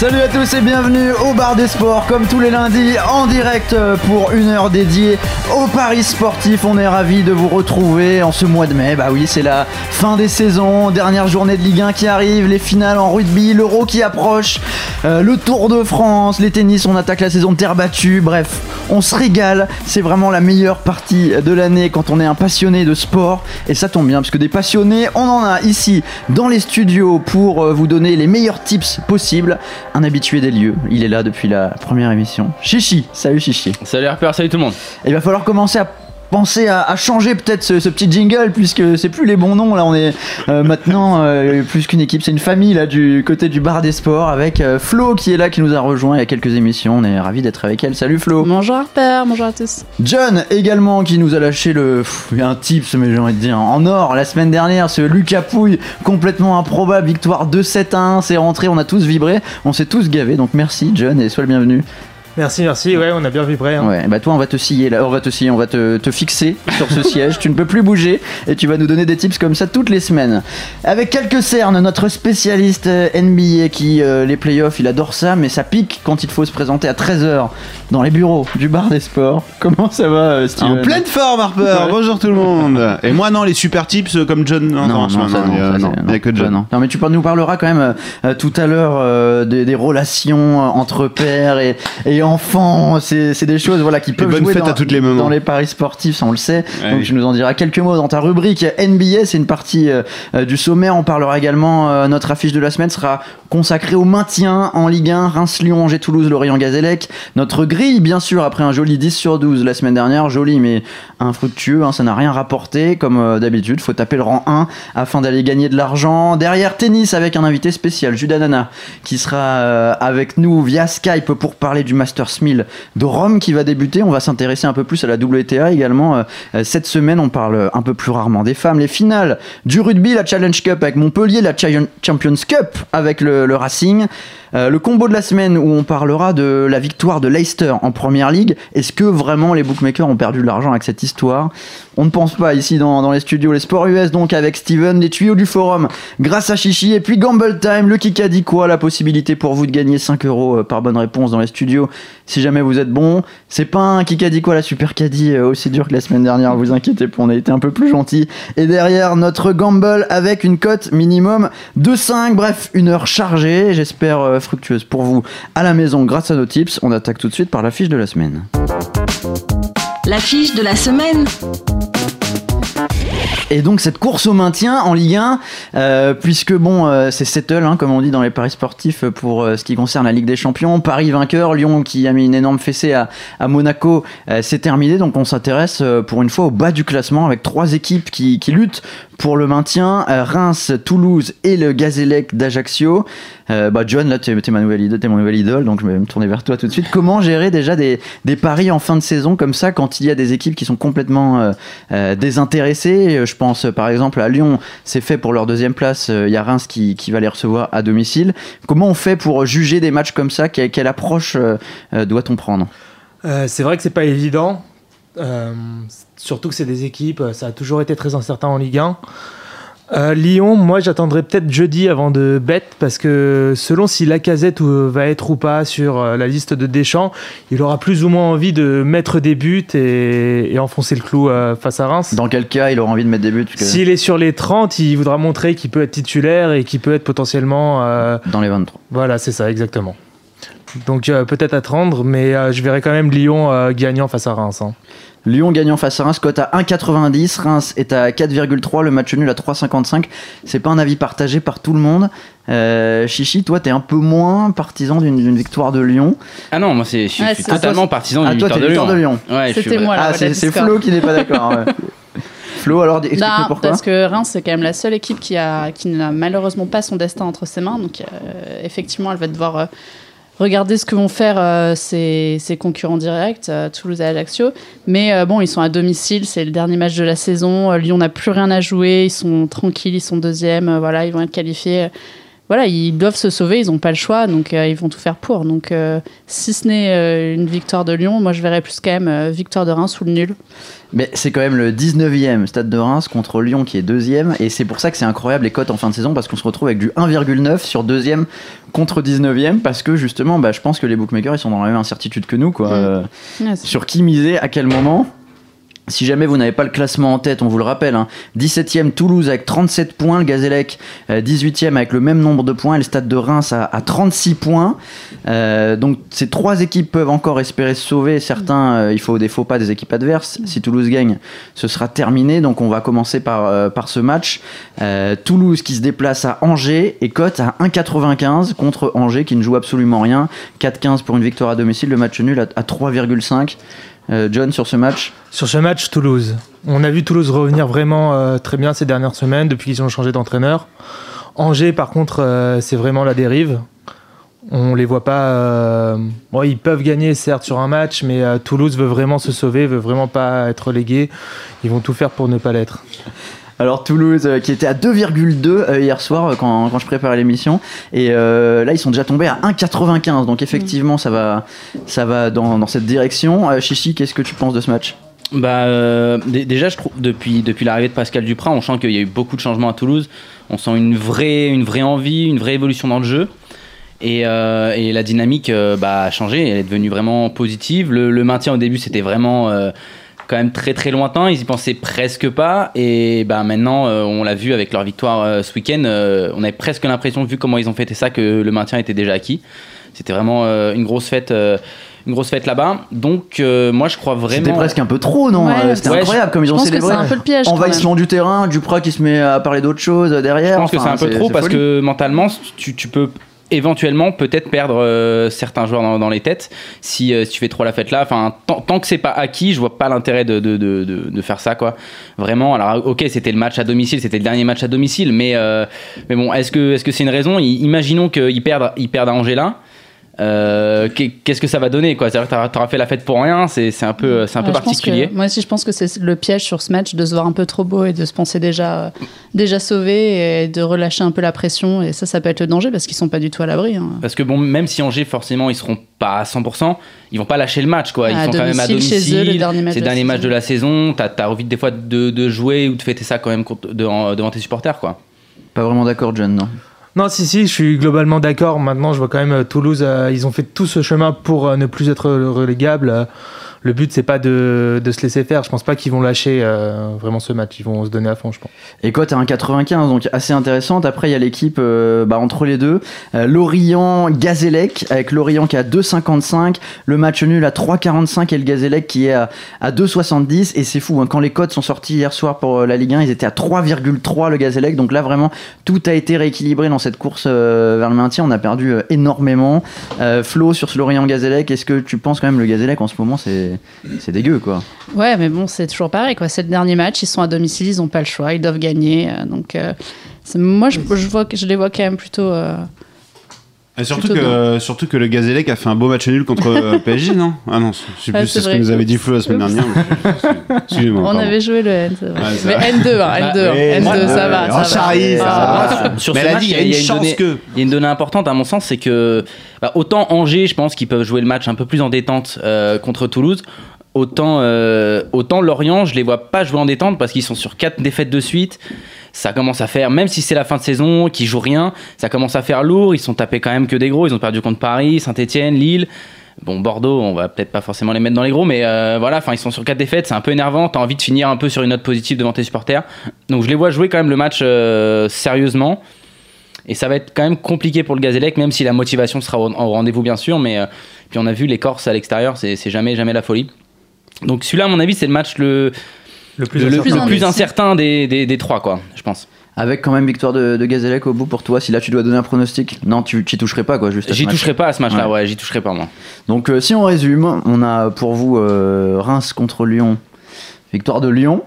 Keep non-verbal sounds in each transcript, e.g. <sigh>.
Salut à tous et bienvenue au bar des sports comme tous les lundis en direct pour une heure dédiée au Paris sportif. On est ravis de vous retrouver en ce mois de mai. Bah oui, c'est la fin des saisons, dernière journée de Ligue 1 qui arrive, les finales en rugby, l'Euro qui approche, euh, le Tour de France, les tennis, on attaque la saison de terre battue. Bref, on se régale. C'est vraiment la meilleure partie de l'année quand on est un passionné de sport et ça tombe bien parce que des passionnés, on en a ici dans les studios pour euh, vous donner les meilleurs tips possibles un habitué des lieux. Il est là depuis la première émission. Chichi, salut Chichi. Salut Harper, salut tout le monde. Il va falloir commencer à penser à, à changer peut-être ce, ce petit jingle puisque c'est plus les bons noms là on est euh, maintenant euh, plus qu'une équipe c'est une famille là du côté du bar des sports avec euh, Flo qui est là qui nous a rejoint il y a quelques émissions. On est ravi d'être avec elle. Salut Flo. Bonjour Harper, bonjour à tous. John également qui nous a lâché le pff, un tips mais j'ai envie de dire en or la semaine dernière ce Lucas Pouille complètement improbable victoire 2-7 à 1 c'est rentré on a tous vibré on s'est tous gavés. Donc merci John et sois le bienvenu Merci, merci. Ouais, on a bien vibré. hein. Ouais, bah toi on va te scier là, on va te scier, on va te, te fixer sur ce <laughs> siège, tu ne peux plus bouger et tu vas nous donner des tips comme ça toutes les semaines. Avec quelques cernes, notre spécialiste euh, NBA qui euh, les playoffs, il adore ça mais ça pique quand il faut se présenter à 13h dans les bureaux du bar des sports. <laughs> Comment ça va euh, Steven En pleine forme, Harper. Ouais. Bonjour tout le monde. Et moi, non, les super tips euh, comme John. Non, Non, non, non, ça, non, ça, non, a que John. non. Non, mais tu nous parleras quand même euh, euh, tout à l'heure euh, des, des relations euh, entre pères et, et enfants. C'est des choses voilà, qui peuvent bonne jouer fête dans, à toutes les dans les paris sportifs, ça on le sait. Ouais, Donc oui. tu nous en diras quelques mots dans ta rubrique NBA. C'est une partie euh, euh, du sommaire. On parlera également, euh, notre affiche de la semaine sera consacrée au maintien en Ligue 1. Reims, Lyon, Angers, Toulouse, Lorient, Gazélec. Notre grille, bien sûr, après un joli 10 sur 12 la semaine dernière. Joli mais infructueux, hein, ça n'a rien rapporté. Comme euh, d'habitude, faut taper le rang 1 afin d'aller gagner de l'argent. Derrière tennis avec un invité spécial, Judas Nana, qui sera avec nous via Skype pour parler du Masters 1000 de Rome qui va débuter. On va s'intéresser un peu plus à la WTA également. Euh, euh, cette semaine, on parle un peu plus rarement des femmes. Les finales du rugby, la Challenge Cup avec Montpellier, la Champions Cup avec le, Racing. Euh, le combo de la semaine où on parlera de la victoire de Leicester en Première Ligue. Est-ce que vraiment les bookmakers ont perdu de l'argent avec cette histoire? On ne pense pas ici dans, les studios. Les sports US donc avec Steven, les tuyaux du forum grâce à Chichi et puis Gamble Time, le qui a dit quoi La possibilité pour vous de gagner 5 euros euh, par bonne réponse dans les studios si jamais vous êtes bon. C'est pas un qui a dit quoi la super caddie euh, aussi dur que la semaine dernière, vous inquiétez pas, on a été un peu plus gentil. Et derrière notre gamble avec une cote minimum de 5, bref, une heure chargée, j'espère euh, fructueuse pour vous à la maison grâce à nos tips. On attaque tout de suite par la fiche de la semaine. L'affiche de la semaine. Et donc cette course au maintien en Ligue 1, euh, puisque bon, euh, c'est settle, hein, comme on dit dans les paris sportifs euh, pour ce qui concerne la Ligue des Champions. Paris vainqueur, Lyon qui a mis une énorme fessée à, à Monaco, c'est terminé. Donc on s'intéresse pour une fois au bas du classement avec trois équipes qui, qui luttent pour le maintien euh, Reims, Toulouse et le Gazélec d'Ajaccio. Euh, bah John, là, t'es t'es ma nouvelle idole, t'es mon nouvel idole, donc je vais me tourner vers toi tout de suite. Comment gérer déjà des, paris en fin de saison comme ça quand il y a des équipes qui sont complètement euh, désintéressées? Je pense par exemple à Lyon, c'est fait pour leur deuxième place. Il y a Reims qui, va les recevoir à domicile. Comment on fait pour juger des matchs comme ça? Quelle, quelle approche doit-on prendre? C'est vrai que c'est pas évident. Euh, surtout que c'est des équipes, ça a toujours été très incertain en Ligue 1. Euh, Lyon, moi j'attendrai peut-être jeudi avant de bet parce que selon si Lacazette euh, va être ou pas sur euh, la liste de Deschamps, il aura plus ou moins envie de mettre des buts et, et enfoncer le clou euh, face à Reims. Dans quel cas il aura envie de mettre des buts que- S'il est sur les 30, il voudra montrer qu'il peut être titulaire et qu'il peut être potentiellement euh, Dans les 23. Voilà, c'est ça, exactement. Donc euh, peut-être attendre, mais euh, je verrai quand même Lyon euh, gagnant face à Reims. hein. Lyon gagnant face à Reims, cote à 1,90. Reims est à 4,3. Le match nul à 3,55. C'est pas un avis partagé par tout le monde. Euh, Chichi, toi, t'es un peu moins partisan d'une victoire de Lyon. Ah non, moi c'est, je suis, Ouais, totalement toi, partisan Ah, d'une toi, victoire, de, victoire de Lyon. Ouais, je suis C'était moi là. ah, voilà, c'est. Flo qui n'est pas d'accord. ouais. <laughs> Flo, alors explique-nous Non, pourquoi. parce que Reims, c'est quand même la seule équipe qui, a, qui n'a malheureusement pas son destin entre ses mains. Donc, euh, effectivement, elle va devoir euh, regarder ce que vont faire euh, ses, concurrents directs, euh, Toulouse et Ajaccio. Mais euh, bon, ils sont à domicile, c'est le dernier match de la saison. Euh, Lyon n'a plus rien à jouer, ils sont tranquilles, ils sont deuxième, euh, voilà, ils vont être qualifiés. Voilà, ils doivent se sauver, ils n'ont pas le choix, donc euh, ils vont tout faire pour. Donc, euh, si ce n'est euh, une victoire de Lyon, moi je verrais plus quand même victoire de Reims ou le nul. Mais c'est quand même le 19e stade de Reims contre Lyon qui est deuxième. Et c'est pour ça que c'est incroyable les cotes en fin de saison parce qu'on se retrouve avec du 1,9 sur deuxième contre 19e. Parce que justement, bah, je pense que les bookmakers ils sont dans la même incertitude que nous. Quoi. Sur qui miser, à quel moment si jamais vous n'avez pas le classement en tête, on vous le rappelle, hein, 17e Toulouse avec 37 points, le Gazélec euh, 18e avec le même nombre de points, et le Stade de Reims à, à 36 points. Euh, donc ces trois équipes peuvent encore espérer se sauver. Certains, euh, il faut des faux pas des équipes adverses. Si Toulouse gagne, ce sera terminé. Donc on va commencer par, euh, ce match. Toulouse qui se déplace à Angers et cote à 1,95 contre Angers qui ne joue absolument rien. 4,15 pour une victoire à domicile, le match nul à 3,5. Euh, John sur ce match Sur ce match, Toulouse. On a vu Toulouse revenir vraiment euh, très bien ces dernières semaines depuis qu'ils ont changé d'entraîneur. Angers, par contre, euh, c'est vraiment la dérive. On les voit pas. bon, ils peuvent gagner certes sur un match, mais Toulouse veut vraiment se sauver, veut vraiment pas être relégué. Ils vont tout faire pour ne pas l'être. Alors Toulouse euh, qui était à 2,2 euh, hier soir euh, quand, quand je préparais l'émission et là ils sont déjà tombés à 1,95 donc effectivement ça va ça va dans, dans cette direction. Chichi qu'est-ce que tu penses de ce match? Bah, dé- déjà, je trouve depuis, depuis l'arrivée de Pascal Duprat, on sent qu'il y a eu beaucoup de changements à Toulouse. On sent une vraie, une vraie envie, une vraie évolution dans le jeu. Et, et la dynamique bah, a changé, elle est devenue vraiment positive. Le, maintien au début, c'était vraiment quand même très très lointain. Ils y pensaient presque pas. Et bah, maintenant, euh, on l'a vu avec leur victoire euh, ce week-end, euh, on avait presque l'impression, vu comment ils ont fêté ça, que le maintien était déjà acquis. C'était vraiment euh, une grosse fête. euh, une grosse fête là-bas, donc euh, moi je crois vraiment. C'était presque un peu trop non Ouais, Euh, C'était ouais, incroyable comme ils ont célébré. c'est un peu le piège. Envahissement du terrain, Duprat qui se met à parler d'autre chose derrière. Je pense que c'est un peu trop parce folie. que mentalement, tu, tu peux éventuellement peut-être perdre euh, certains joueurs dans, les têtes si, euh, tu fais trop la fête là. Enfin, tant, que c'est pas acquis, je vois pas l'intérêt de, de, de, de- faire ça quoi. Vraiment. Alors ok, c'était le match à domicile, c'était le dernier match à domicile, mais euh, mais bon, est-ce que est-ce que c'est une raison? Imaginons qu'ils perdent ils perdent à Angers là. Euh, qu'est- Qu'est-ce que ça va donner quoi? C'est-à-dire que t'auras- fait la fête pour rien, c'est c'est un peu, c'est un Ouais, particulier. que- moi aussi, je pense que c'est le piège sur ce match de se voir un peu trop beau et de se penser déjà, euh, déjà sauvé et de relâcher un peu la pression. Et ça, ça peut être le danger parce qu'ils sont pas du tout à l'abri. hein. Parce que bon, même si Angers, forcément, ils seront pas à 100%, ils vont pas lâcher le match, quoi. Ils À sont quand même à domicile, chez eux, le dernier match c'est le de dernier match de la saison. T'as as envie des fois de, de jouer ou de fêter ça quand même devant, devant tes supporters, quoi. Pas vraiment d'accord John non. Non, si, si, je suis globalement d'accord. Maintenant, je vois quand même euh, Toulouse, euh, ils ont fait tout ce chemin pour euh, ne plus être relégable. Le but, c'est pas de, de se laisser faire. Je pense pas qu'ils vont lâcher euh, vraiment ce match. Ils vont se donner à fond, je pense. Et cote à 1,95, donc assez intéressante. Après, il y a l'équipe euh, bah, entre les deux. Euh, Lorient-Gazélec, avec Lorient qui à 2,55. Le match nul à 3,45 et le Gazélec qui est à, à 2,70. Et c'est fou, hein, quand les cotes sont sortis hier soir pour euh, la Ligue 1, ils étaient à 3,3 le Gazélec. Donc là, vraiment, tout a été rééquilibré dans cette course euh, vers le maintien. On a perdu euh, énormément. Flo, sur ce Lorient-Gazélec, est-ce que tu penses quand même le Gazélec en ce moment, c'est c'est dégueu, quoi Ouais, mais bon, c'est toujours pareil. quoi. C'est le dernier match, ils sont à domicile, ils n'ont pas le choix, ils doivent gagner. euh, donc, euh, moi, je, je vois, je les vois quand même plutôt. Et surtout que, surtout que le Gazélec a fait un beau match nul contre euh, <laughs> PSG, non? Ah non, Ah, plus, c'est ce que nous avait dit Flo la semaine Oups. dernière. On pardon. avait joué le N, c'est vrai. Ouais, mais vrai. N2, hein, N2, hein, Oui, N2, moi, ça va. euh, ça va. Charlie, ça Ah, va. Sur- Mais ce match, dit, il y a une chance donnée, que. il y a une donnée importante à mon sens, c'est que bah, autant Angers, je pense qu'ils peuvent jouer le match un peu plus en détente euh, contre Toulouse. Autant, euh, autant Lorient, je les vois pas jouer en détente parce qu'ils sont sur quatre défaites de suite. Ça commence à faire, même si c'est la fin de saison, qu'ils jouent rien, ça commence à faire lourd. Ils sont tapés quand même que des gros. Ils ont perdu contre Paris, Saint-Etienne, Lille. Bon, Bordeaux, on va peut-être pas forcément les mettre dans les gros, mais euh, voilà, enfin, ils sont sur quatre défaites, c'est un peu énervant. T'as envie de finir un peu sur une note positive devant tes supporters. Donc, je les vois jouer quand même le match euh, sérieusement. Et ça va être quand même compliqué pour le Gazélec, même si la motivation sera au, rendez-vous, bien sûr. Mais puis on a vu les Corses à l'extérieur, c'est c'est jamais, jamais la folie. Donc celui-là, à mon avis, c'est le match le, Le plus le, incertain. le plus indécis. incertain des, des, des trois, quoi, je pense. Avec quand même victoire de, de Gazélec au bout pour toi. Si là tu dois donner un pronostic, non, tu t'y toucherais pas, quoi, juste J'y toucherai pas à ce match-là, Ouais. ouais, j'y toucherai pas, moi. Donc euh, si on résume, on a pour vous euh, Reims contre Lyon, victoire de Lyon.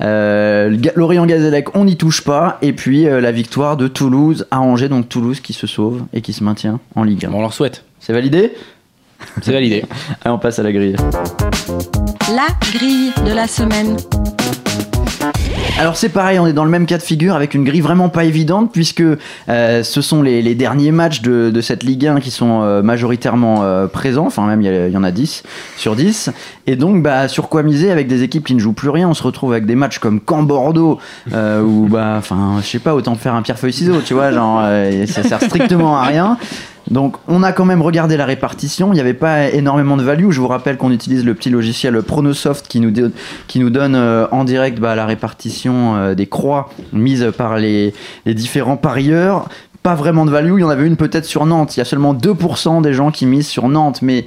Euh, Lorient Gazélec, on n'y touche pas. Et puis euh, la victoire de Toulouse à Angers, donc Toulouse qui se sauve et qui se maintient en Ligue 1. Bon, on leur souhaite. C'est validé? C'est validé. Allez, on passe à la grille. La grille de la semaine. Alors c'est pareil, on est dans le même cas de figure avec une grille vraiment pas évidente puisque euh, ce sont les, les derniers matchs de, de cette Ligue 1 qui sont euh, majoritairement euh, présents, enfin même il y, en a 10 sur 10. Et donc bah, sur quoi miser avec des équipes qui ne jouent plus rien? On se retrouve avec des matchs comme Caen-Bordeaux euh, où bah enfin je sais pas, autant faire un pierre-feuille-ciseau, tu vois, genre euh, ça sert strictement à rien. Donc on a quand même regardé la répartition, il n'y avait pas énormément de value. Je vous rappelle qu'on utilise le petit logiciel Pronosoft qui nous, qui nous donne euh, en direct bah, la répartition euh, des croix mises par les, les différents parieurs. Pas vraiment de value, il y en avait une peut-être sur Nantes. Il y a seulement 2% des gens qui misent sur Nantes, mais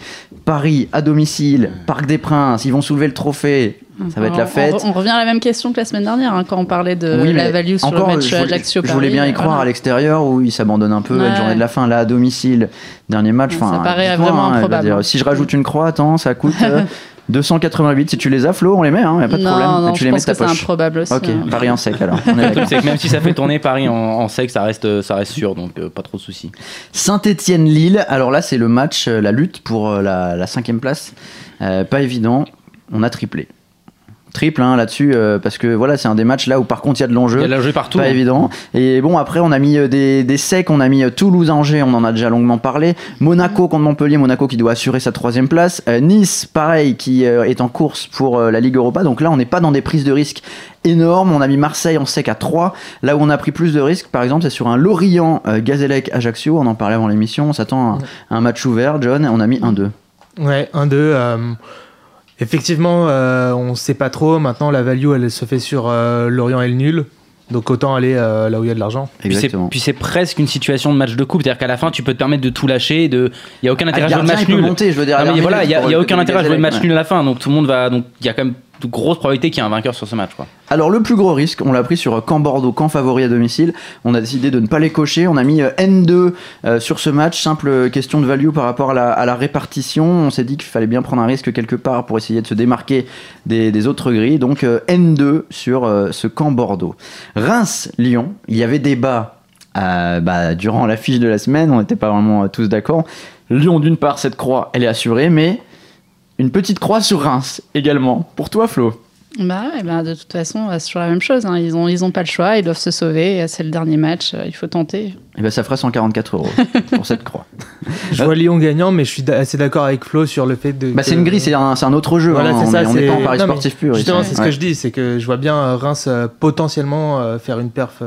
Paris à domicile, Parc des Princes, ils vont soulever le trophée. Ça va être la fête. On, on revient à la même question que la semaine dernière, hein, quand on parlait de Oui, la value sur encore, le match je voulais, Ajaccio je voulais bien y croire voilà. à l'extérieur où ils s'abandonnent un peu à une Ouais. journée de la fin. Là, à domicile, dernier match. Ouais, ça paraît vraiment hein, improbable. dire, si je rajoute une croix, attends, ça coûte euh, <laughs> 288. Si tu les as, Flo, on les met, hein, y a pas de non, problème. non, Et tu je les mets pense que c'est improbable aussi. Ok, hein. Paris en sec alors. <laughs> On est que même si ça fait tourner Paris en, en sec, ça reste, ça reste sûr, donc euh, pas trop de soucis. Saint-Étienne-Lille. Alors là, c'est le match, euh, la lutte pour euh, la, la cinquième place. Euh, pas évident. On a triplé. Triple hein, là-dessus, euh, parce que voilà, c'est un des matchs là où par contre il y a de l'enjeu. Il y a de la jeu partout. Pas hein. évident. Et bon, après, on a mis euh, des, des secs, on a mis euh, Toulouse-Angers, on en a déjà longuement parlé. Monaco contre Montpellier, Monaco qui doit assurer sa troisième place. Euh, nice, pareil, qui est en course pour la Ligue Europa. Donc là, on n'est pas dans des prises de risques énormes. On a mis Marseille en sec à 3. Là où on a pris plus de risques, par exemple, c'est sur un Lorient euh, Gazélec Ajaccio. On en parlait avant l'émission. On s'attend à, à un match ouvert, John. On a mis 1-2. Ouais, 1-2. Effectivement, euh, on sait pas trop. Maintenant, la value, elle se fait sur euh, Lorient et le nul. Donc autant aller euh, là où il y a de l'argent. Puis c'est- Exactement. Puis c'est presque une situation de match de coupe, c'est-à-dire qu'à la fin tu peux te permettre de tout lâcher, de... il n'y a aucun Ah, intérêt à jouer le match nul. monter, je veux dire. Ah, mais voilà, il a, y a aucun intérêt à jouer le match ouais. nul à la fin, donc tout le monde va. Donc il y a quand même de grosses probabilités qu'il y ait un vainqueur sur ce match. Quoi. Alors le plus gros risque, on l'a pris sur Camp Bordeaux, camp favori à domicile. On a décidé de ne pas les cocher. On a mis euh, N2 euh, sur ce match. Simple question de value par rapport à la, répartition. On s'est dit qu'il fallait bien prendre un risque quelque part pour essayer de se démarquer des, autres grilles. Donc euh, N2 sur euh, ce camp Bordeaux. Reims-Lyon, il y avait débat euh, bah, durant l'affiche de la semaine. On n'était pas vraiment euh, tous d'accord. Lyon, d'une part, cette croix, elle est assurée, mais une petite croix sur Reims également. Pour toi, Flo? Bah ouais, bah de toute façon, c'est toujours la même chose. hein. Ils n'ont ils ont pas le choix, ils doivent se sauver. C'est le dernier match, euh, il faut tenter. Eh ben, ça fera 144 euros pour cette croix. <laughs> Je vois Lyon gagnant, mais je suis assez d'accord avec Flo sur le fait de. Bah, que- c'est une grille, c'est un, c'est un autre jeu. Voilà, hein. c'est on ça, est- on n'est c'est- pas en Paris non, sportif pur. Justement, c'est ce Ouais. que je dis, c'est que je vois bien euh, Reims euh, potentiellement euh, faire une perf.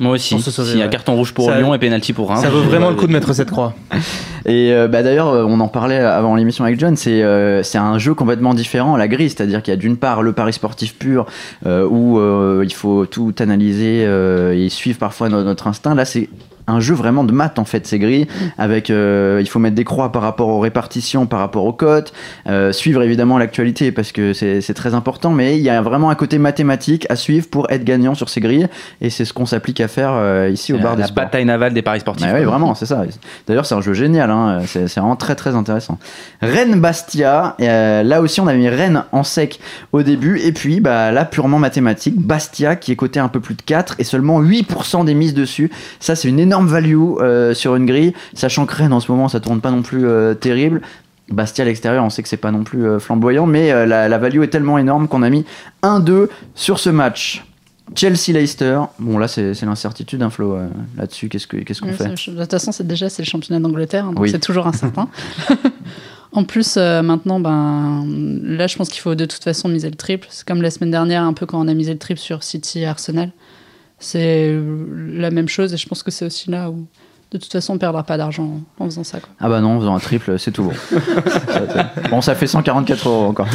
Moi aussi, s'il y a ouais. carton rouge pour Ça- Lyon et pénalty pour Reims. ça vaut vraiment le coup de mettre cette croix. <laughs> Et euh, bah, d'ailleurs, on en parlait avant l'émission avec John, c'est euh, c'est un jeu complètement différent, la grille, c'est-à-dire qu'il y a d'une part le pari sportif pur, euh, où euh, il faut tout analyser euh, et suivre parfois no- notre instinct. Là, c'est un jeu vraiment de maths en fait ces grilles avec euh, il faut mettre des croix par rapport aux répartitions par rapport aux cotes euh, suivre évidemment l'actualité parce que c'est très important mais il y a vraiment un côté mathématique à suivre pour être gagnant sur ces grilles et c'est ce qu'on s'applique à faire euh, ici au bar des la sports bataille navale des paris sportifs. bah oui, vraiment, c'est ça. D'ailleurs, c'est un jeu génial. hein. C'est vraiment très très intéressant. Rennes-Bastia. euh, là aussi, on a mis Rennes en sec au début. Et puis, bah, là, purement mathématique. Bastia qui est coté un peu plus de 4 et seulement 8% des mises dessus. Ça, c'est une énorme value euh, sur une grille. Sachant que Rennes, en ce moment, ça tourne pas non plus euh, terrible. Bastia à l'extérieur, on sait que c'est pas non plus euh, flamboyant, mais la, la value est tellement énorme qu'on a mis 1-2 sur ce match. Chelsea-Leicester, bon là c'est l'incertitude, hein, Flo, là-dessus, qu'est-ce que- qu'est-ce qu'on fait De toute façon, c'est déjà c'est le championnat d'Angleterre, donc Oui. c'est toujours incertain. <laughs> en plus, euh, maintenant, ben, là, je pense qu'il faut de toute façon miser le triple. C'est comme la semaine dernière, un peu quand on a misé le triple sur City et Arsenal. C'est la même chose, et je pense que c'est aussi là où, de toute façon, on perdra pas d'argent en faisant ça. Quoi. Ah bah non, en faisant un triple, c'est tout bon. <laughs> Bon, ça fait 144 euros encore.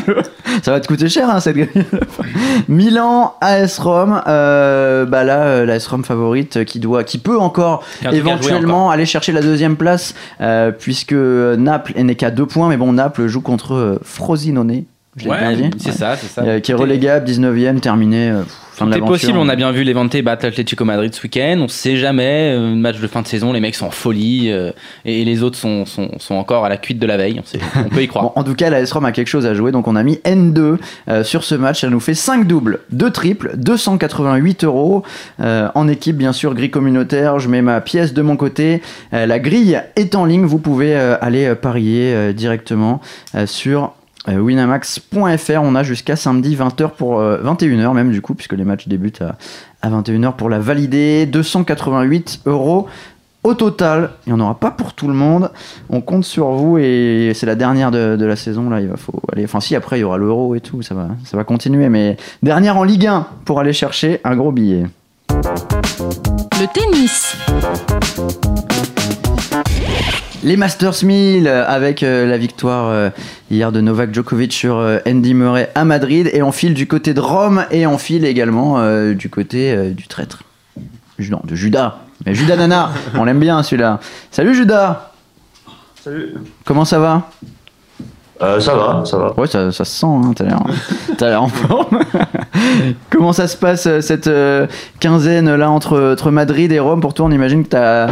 <laughs> ça va te coûter cher, hein, cette grille. <laughs> Milan, AS Rome. euh, bah là, euh, l'AS Rome favorite qui doit, qui peut encore éventuellement aller chercher la deuxième place, euh, puisque Naples n'est qu'à deux points, mais bon, Naples joue contre Frosinone. Je bien c'est Ouais. ça, c'est ça. Euh, qui est relégable, 19ème, terminé. euh, pff, fin de Tout est l'aventure. possible, on a bien vu Levante battre l'Atlético Madrid ce week-end, on sait jamais, euh, match de fin de saison, les mecs sont en folie, euh, et, les autres sont, sont, sont encore à la cuite de la veille, on, sait- on peut y croire. <laughs> Bon, en tout cas, la S-ROM a quelque chose à jouer, donc on a mis N2 euh, sur ce match. Ça nous fait 5 doubles, 2 triples, 288 euros. Euh, en équipe, bien sûr, grille communautaire. Je mets ma pièce de mon côté. Euh, la grille est en ligne. Vous pouvez euh, aller euh, parier euh, directement euh, sur euh, winamax.fr. On a jusqu'à samedi 20h pour euh, 21h même, du coup, puisque les matchs débutent à, à 21h pour la valider. 288 euros. Au total, il n'y en aura pas pour tout le monde. On compte sur vous et c'est la dernière de, de la saison. Là, il va faut aller. Enfin, si après il y aura l'euro et tout, ça va, ça va continuer. Mais dernière en Ligue 1 pour aller chercher un gros billet. Le tennis. Les Masters 1000 euh, avec euh, la victoire euh, hier de Novak Djokovic sur euh, Andy Murray à Madrid et on file du côté de Rome et on file également euh, du côté euh, du traître. Non, de Judas. Mais Judas Nana, on l'aime bien celui-là. Salut Judas, Salut. comment ça va? Euh, ça va, ça va. Ouais, ça, ça se sent, hein, t'as l'air, t'as l'air en forme. <laughs> Comment ça se passe cette euh, quinzaine là entre, entre Madrid et Rome? Pour toi, on imagine que t'as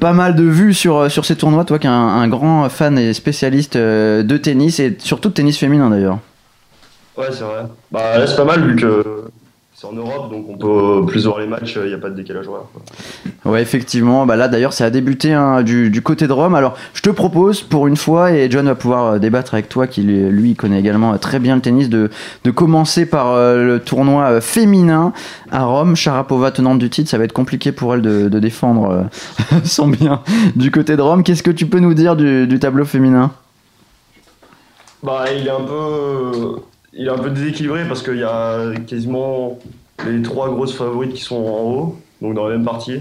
pas mal de vues sur, euh, sur ces tournois, toi qui es un, grand fan et spécialiste euh, de tennis et surtout de tennis féminin d'ailleurs. Ouais, c'est vrai. Bah là, c'est pas mal vu que c'est en Europe, donc on peut plus voir les matchs, il n'y a pas de décalage horaire. quoi. Ouais, effectivement. Bah là, d'ailleurs, ça a débuté hein, du, du côté de Rome. Alors, je te propose pour une fois, et John va pouvoir euh, débattre avec toi, qui lui connaît également euh, très bien le tennis, de, de commencer par euh, le tournoi féminin à Rome. Sharapova, tenante du titre, ça va être compliqué pour elle de, de défendre euh, <laughs> son bien du côté de Rome. Qu'est-ce que tu peux nous dire du, du tableau féminin? Bah, il est un peu, il est un peu déséquilibré parce qu'il y a quasiment les trois grosses favorites qui sont en haut, donc dans la même partie,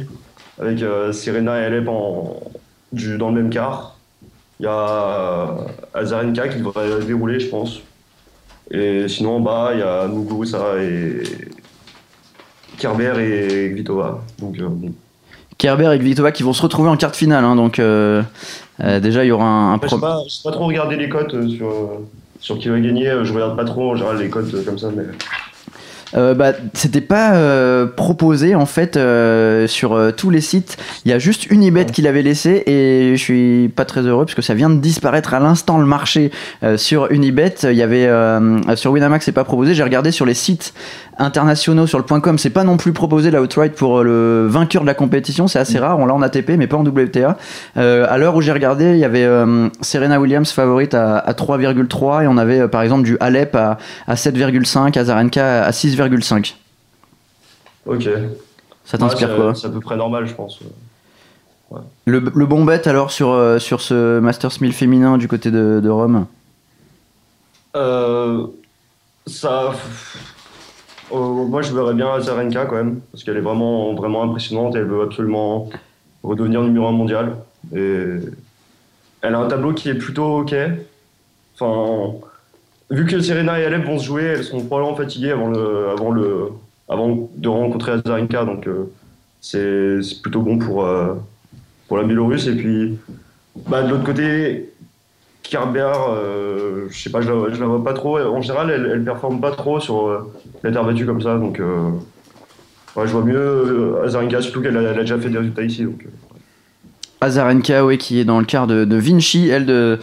avec euh, Serena et Alep en, du, dans le même quart. Il y a euh, Azarenka qui devrait dérouler, je pense. Et sinon, en bas, il y a Muguruza et Kerber et Kvitova. Donc, euh, bon. Kerber et Kvitova qui vont se retrouver en quart de finale. hein, donc, euh, déjà, il y aura un, un Après, Je n'ai pas, pas trop regardé les cotes sur, sur qui va gagner. Euh, Je regarde pas trop en général les cotes euh, comme ça. Mais... Euh, bah, c'était pas euh, proposé en fait sur tous les sites. Il y a juste Unibet qui l'avait laissé et je suis pas très heureux parce que ça vient de disparaître à l'instant le marché sur Unibet. Il y avait sur Winamax c'est pas proposé. J'ai regardé sur les sites internationaux sur le .com c'est pas non plus proposé la outright pour euh, le vainqueur de la compétition. C'est assez rare. On l'a en ATP mais pas en WTA. Euh, à l'heure où j'ai regardé, il y avait euh, Serena Williams favorite à, à 3,3 et on avait euh, par exemple du Alep à, à 7,5, Azarenka à 6,5. Ok. Ça t'inspire Ouais, quoi? C'est à peu près normal, je pense. le, le bon bet alors sur, sur ce Masters 1000 féminin du côté de, de Rome? Euh, ça. Euh, moi, je verrais bien Azarenka quand même, parce qu'elle est vraiment, vraiment impressionnante elle veut absolument redevenir numéro 1 mondial. Et elle a un tableau qui est plutôt ok. Enfin, vu que Serena et Alep vont se jouer, elles sont probablement fatiguées avant, le, avant, le, avant de rencontrer Azarenka, donc euh, c'est plutôt bon pour, euh, pour la Biélorusse. Et puis, bah, de l'autre côté, Kerber, euh, je sais pas, je la, je la vois pas trop. En général, elle, elle performe pas trop sur euh, la terre battue comme ça, donc euh, ouais, je vois mieux euh, Azarenka, surtout qu'elle a, déjà fait des résultats ici. Donc, euh. Azarenka, ouais, qui est dans le quart de, de Vinci, elle de,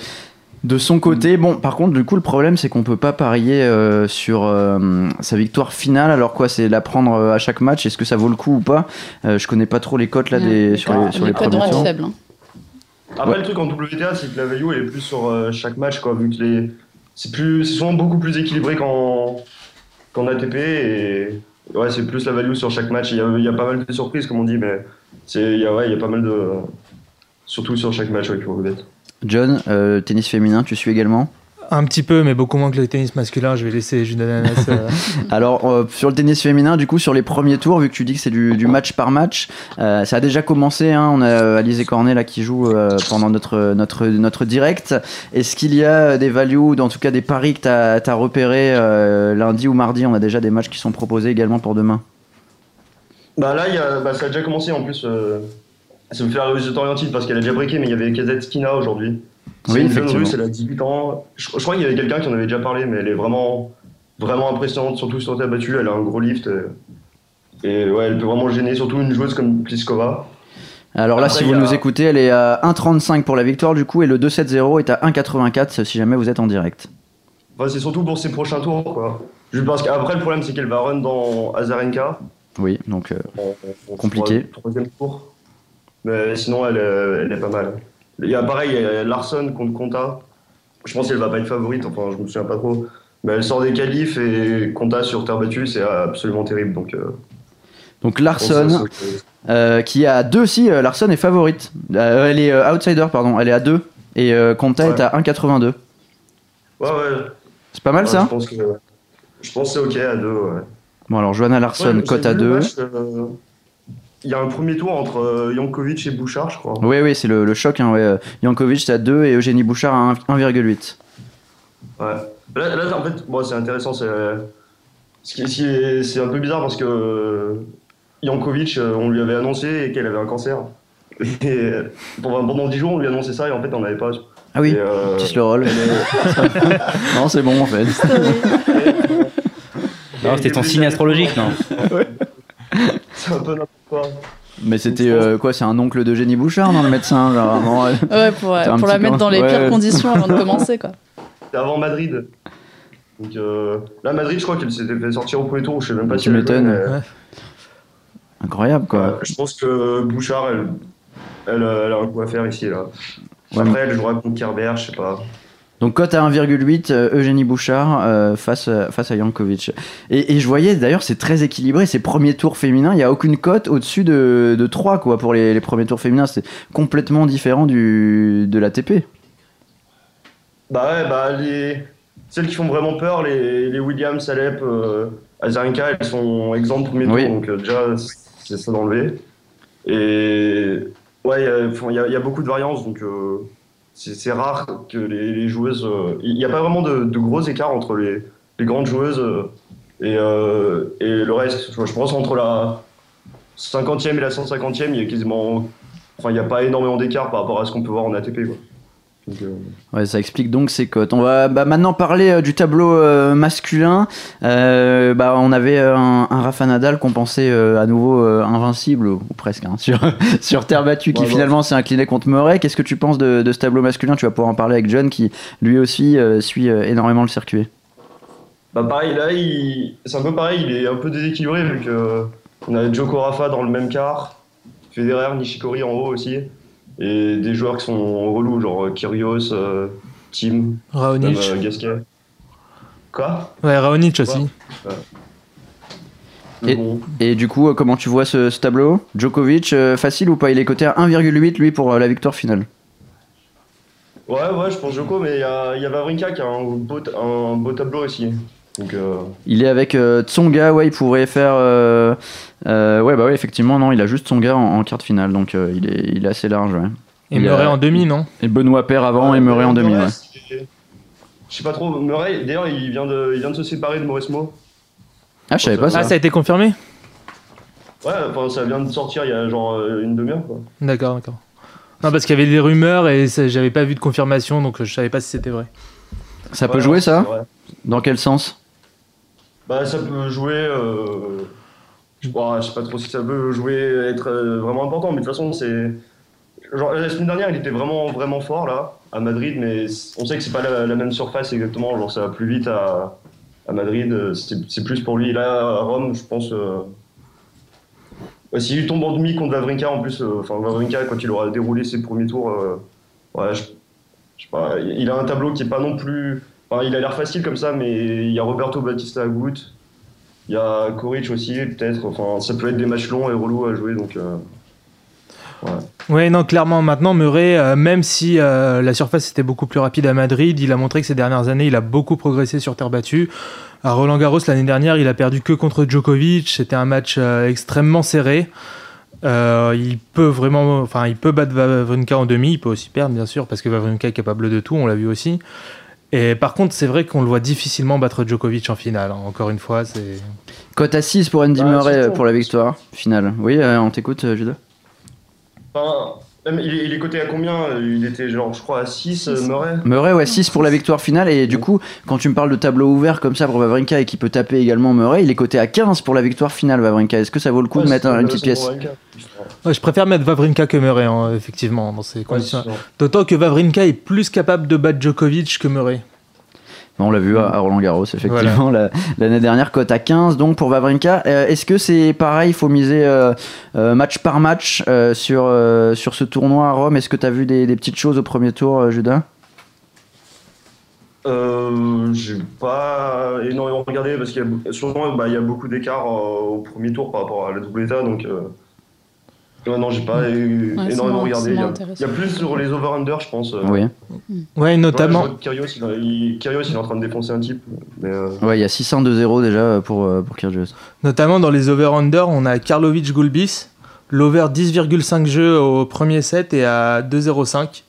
de son côté. Bon, par contre, du coup, le problème, c'est qu'on peut pas parier euh, sur euh, sa victoire finale. Alors quoi, c'est la prendre euh, à chaque match? Est-ce que ça vaut le coup ou pas? Euh, Je connais pas trop les cotes là des, sur les, sur les codes premiers faibles. hein. Après, Ouais. le truc en WTA, c'est que la value elle est plus sur euh, chaque match, quoi, vu que les... c'est plus... c'est souvent beaucoup plus équilibré qu'en qu'en ATP. Et ouais, c'est plus la value sur chaque match. Il y a, il y a pas mal de surprises, comme on dit, mais c'est... il y a, ouais, il y a pas mal de. Surtout sur chaque match, ouais, faut remettre. John, euh, tennis féminin, tu suis également? Un petit peu, mais beaucoup moins que le tennis masculin. Je vais laisser Jules euh, <laughs> Alors, euh, sur le tennis féminin, du coup, sur les premiers tours, vu que tu dis que c'est du, du match par match, euh, ça a déjà commencé. hein, on a euh, Alizé Cornet là qui joue euh, pendant notre, notre, notre direct. Est-ce qu'il y a des values, ou en tout cas des paris que tu as, repérés euh, lundi ou mardi? On a déjà des matchs qui sont proposés également pour demain. Bah là, il y a, bah, ça a déjà commencé en plus. euh, ça me fait la réussite orientine parce qu'elle a déjà breaké, mais il y avait Kazatkina aujourd'hui. Oui, une jeune russe, elle a 18 ans. Je, je crois qu'il y avait quelqu'un qui en avait déjà parlé, mais elle est vraiment, vraiment impressionnante, surtout sur terre battue. Elle a un gros lift. Et, et ouais, elle peut vraiment gêner, surtout une joueuse comme Pliskova. Alors là, Après, si vous a- nous écoutez, elle est à 1,35 pour la victoire du coup et le 2-7-0 est à 1,84 si jamais vous êtes en direct. Enfin, c'est surtout pour ses prochains tours, quoi. Juste parce qu'après, le problème, c'est qu'elle va run dans Azarenka. Oui, donc euh, en- en Compliqué. troi- Troisième tour. Mais sinon, elle, elle est pas mal. Il y a pareil, il y a Larson contre Conta. Je pense qu'elle va pas être favorite, enfin, je me souviens pas trop. Mais elle sort des qualifs et Conta sur terre battue, c'est absolument terrible. Donc, euh, donc Larson euh, qui est à 2 si euh, Larson est favorite. Euh, elle est outsider pardon, elle est à 2 et Conta est à 1,82. Ouais, ouais. C'est pas mal Ouais, ça Je pense que, je pense que c'est ok à deux. Ouais. Bon alors Johanna Larson cote à vu le 2. Euh, Il y a un premier tour entre euh, Jankovic et Bouchard, je crois. Oui oui, c'est le, le choc hein, ouais. euh, Jankovic à 2 et Eugénie Bouchard à 1 1,8. Ouais. Là, là, en fait, bon, c'est intéressant. C'est est, c'est un peu bizarre parce que euh, Jankovic, euh, on lui avait annoncé qu'elle avait un cancer. Et euh, pendant, pendant 10 jours, on lui a annoncé ça et en fait, on n'avait pas. Ah oui, euh, petit le rôle. <laughs> non, c'est bon en fait. Non, c'était ton signe astrologique, non <laughs> C'est un peu n'importe quoi. Mais c'était euh, quoi C'est un oncle d'Eugénie Bouchard, non le médecin genre, vraiment, ouais. <laughs> Ouais, pour, la mettre dans les ouais. pires conditions avant de <laughs> commencer, quoi. C'était avant Madrid. Donc euh, là, Madrid, je crois qu'elle s'était fait sortir au premier tour. Je sais même pas Tu si elle m'étonnes. mais- Ouais. Incroyable quoi. Ouais, je pense que Bouchard, elle, elle, euh, elle a un coup à faire ici là. Ouais, Après, elle jouera contre Kerber, je sais pas. Donc cote à 1,8, euh, Eugénie Bouchard euh, face, euh, face à Jankovic. Et, et je voyais d'ailleurs, c'est très équilibré, ces premiers tours féminins, il n'y a aucune cote au-dessus de, de 3 quoi, pour les, les premiers tours féminins, c'est complètement différent du, de l'ATP. Bah ouais, bah les... celles qui font vraiment peur, les, les Williams, Alep, euh, Azarenka, elles sont exemptes premier tour, Oui. donc euh, déjà, c'est ça d'enlever. Et ouais, il y a- y, beaucoup de variances, donc c'est rare que les, joueuses. euh, Il n'y a pas vraiment de, gros écarts entre les, grandes joueuses euh, et, euh, et le reste. Je pense entre la 50e et la 150e, il y a quasiment. Enfin, n'y a pas énormément d'écart par rapport à ce qu'on peut voir en ATP. Quoi. Donc, euh, Ouais, ça explique donc ces cotes. On va bah, maintenant parler euh, du tableau euh, masculin. Euh, bah, on avait un, un Rafa Nadal qu'on pensait euh, à nouveau euh, invincible, ou, ou presque, hein, <laughs> sur, sur terre battue, qui Ouais, ouais. finalement s'est incliné contre Murray. Qu'est-ce que tu penses de, de ce tableau masculin? Tu vas pouvoir en parler avec John, qui lui aussi euh, suit euh, énormément le circuit. Bah pareil, là, il... c'est un peu pareil, il est un peu déséquilibré vu que on a Joko Rafa dans le même quart, Federer, Nishikori en haut aussi, et des joueurs qui sont relous, genre Kyrgios, euh, Tim, même, Raonic. euh, Gasquet. Quoi? Ouais, Raonic aussi. Et- Bon. Et du coup, euh, comment tu vois ce, ce tableau? Djokovic, euh, facile ou pas? Il est coté à 1,8 lui pour euh, la victoire finale. Ouais, ouais, je pense Joko, mais il y a, il y a Vavrinka qui a un beau, ta- un beau tableau aussi. Donc, euh, Il est avec euh, Tsonga, ouais, il pourrait faire. euh, euh, ouais, bah ouais, effectivement, non, il a juste Tsonga en, en quart de finale, donc euh, il, est, il est assez large, ouais. Et Murray a- en demi, non Et Benoît Paire avant et Murray en demi, ouais. Je sais pas trop, Murray, d'ailleurs, il, vient de- il vient de se séparer de Maurice Mo. Ah, je savais pas ça. Ah, ça a été confirmé Ouais, enfin, ça vient de sortir il y a genre une demi-heure, quoi. D'accord, d'accord. Non, parce qu'il y avait des rumeurs et j'avais pas vu de confirmation, donc je savais pas si c'était vrai. Ça peut jouer ça. Dans quel sens Bah, ça peut jouer. Euh... Je, bon, je sais pas trop si ça peut jouer, être euh, vraiment important, mais de toute façon, c'est. Genre, la semaine dernière, il était vraiment, vraiment fort, là, à Madrid, mais on sait que c'est pas la, même surface exactement. Genre, ça va plus vite à, à Madrid, euh, c'est plus pour lui. Là, à Rome, je pense. euh, S'il tombe en demi contre Vavrinka, en plus, enfin, Vavrinka, quand il aura déroulé ses premiers tours, ouais, je, je sais pas, il a un tableau qui est pas non plus. Il a l'air facile comme ça, mais il y a Roberto Bautista Agut, il y a Koric aussi, peut-être. Enfin, ça peut être des matchs longs et relous à jouer, donc. euh, Ouais, non, clairement, maintenant, Murray, euh, même si euh, la surface était beaucoup plus rapide à Madrid, il a montré que ces dernières années, il a beaucoup progressé sur terre battue. À Roland Garros, l'année dernière, il a perdu que contre Djokovic. C'était un match extrêmement serré. Il peut vraiment, enfin, il peut battre Wawrinka en demi, il peut aussi perdre, bien sûr, parce que Wawrinka est capable de tout, on l'a vu aussi. Et par contre, c'est vrai qu'on le voit difficilement battre Djokovic en finale. hein. Encore une fois, c'est. Cote à 6 pour Andy Bah, Murray euh, pour la victoire finale. Oui, euh, on t'écoute, euh, Judas Enfin, il, est, il est coté à combien Il était genre, je crois, à 6, Six. Murray Murray, ouais, 6 pour la victoire finale. Et du coup, quand tu me parles de tableau ouvert comme ça pour Vavrinka et qui peut taper également Murray, il est coté à 15 pour la victoire finale, Vavrinka. Est-ce que ça vaut le coup de mettre une petite pièce. Ouais, je préfère mettre Vavrinka que Murray, hein, effectivement, dans ces conditions. D'autant que Vavrinka est plus capable de battre Djokovic que Murray. On l'a vu à Roland Garros, effectivement, la- l'année dernière, cote à 15 donc pour Vavrinka. Euh, Est-ce que c'est pareil, il faut miser euh, euh, match par match euh, sur, sur ce tournoi à Rome? Est-ce que tu as vu des, des petites choses au premier tour, Judas? Euh, j'ai pas énormément regardé parce qu'il y a, souvent, bah, il y a beaucoup d'écart euh, au premier tour par rapport à la double état, donc ouais, non, j'ai pas eu- Ouais, énormément moins- regardé. Il y, a, intéressant. il y a plus sur les over-under, je pense. euh. Oui. Ouais, notamment. que Kyrgios, il, il- Kyrgios, il est en train de défoncer un type. Mais, euh, Ouais, il y a 6-1-2-0 déjà euh, pour, pour Kyrgios. Notamment dans les over-under, on a Karlovic Gulbis, l'over 10,5 jeux au premier set et à 2,05.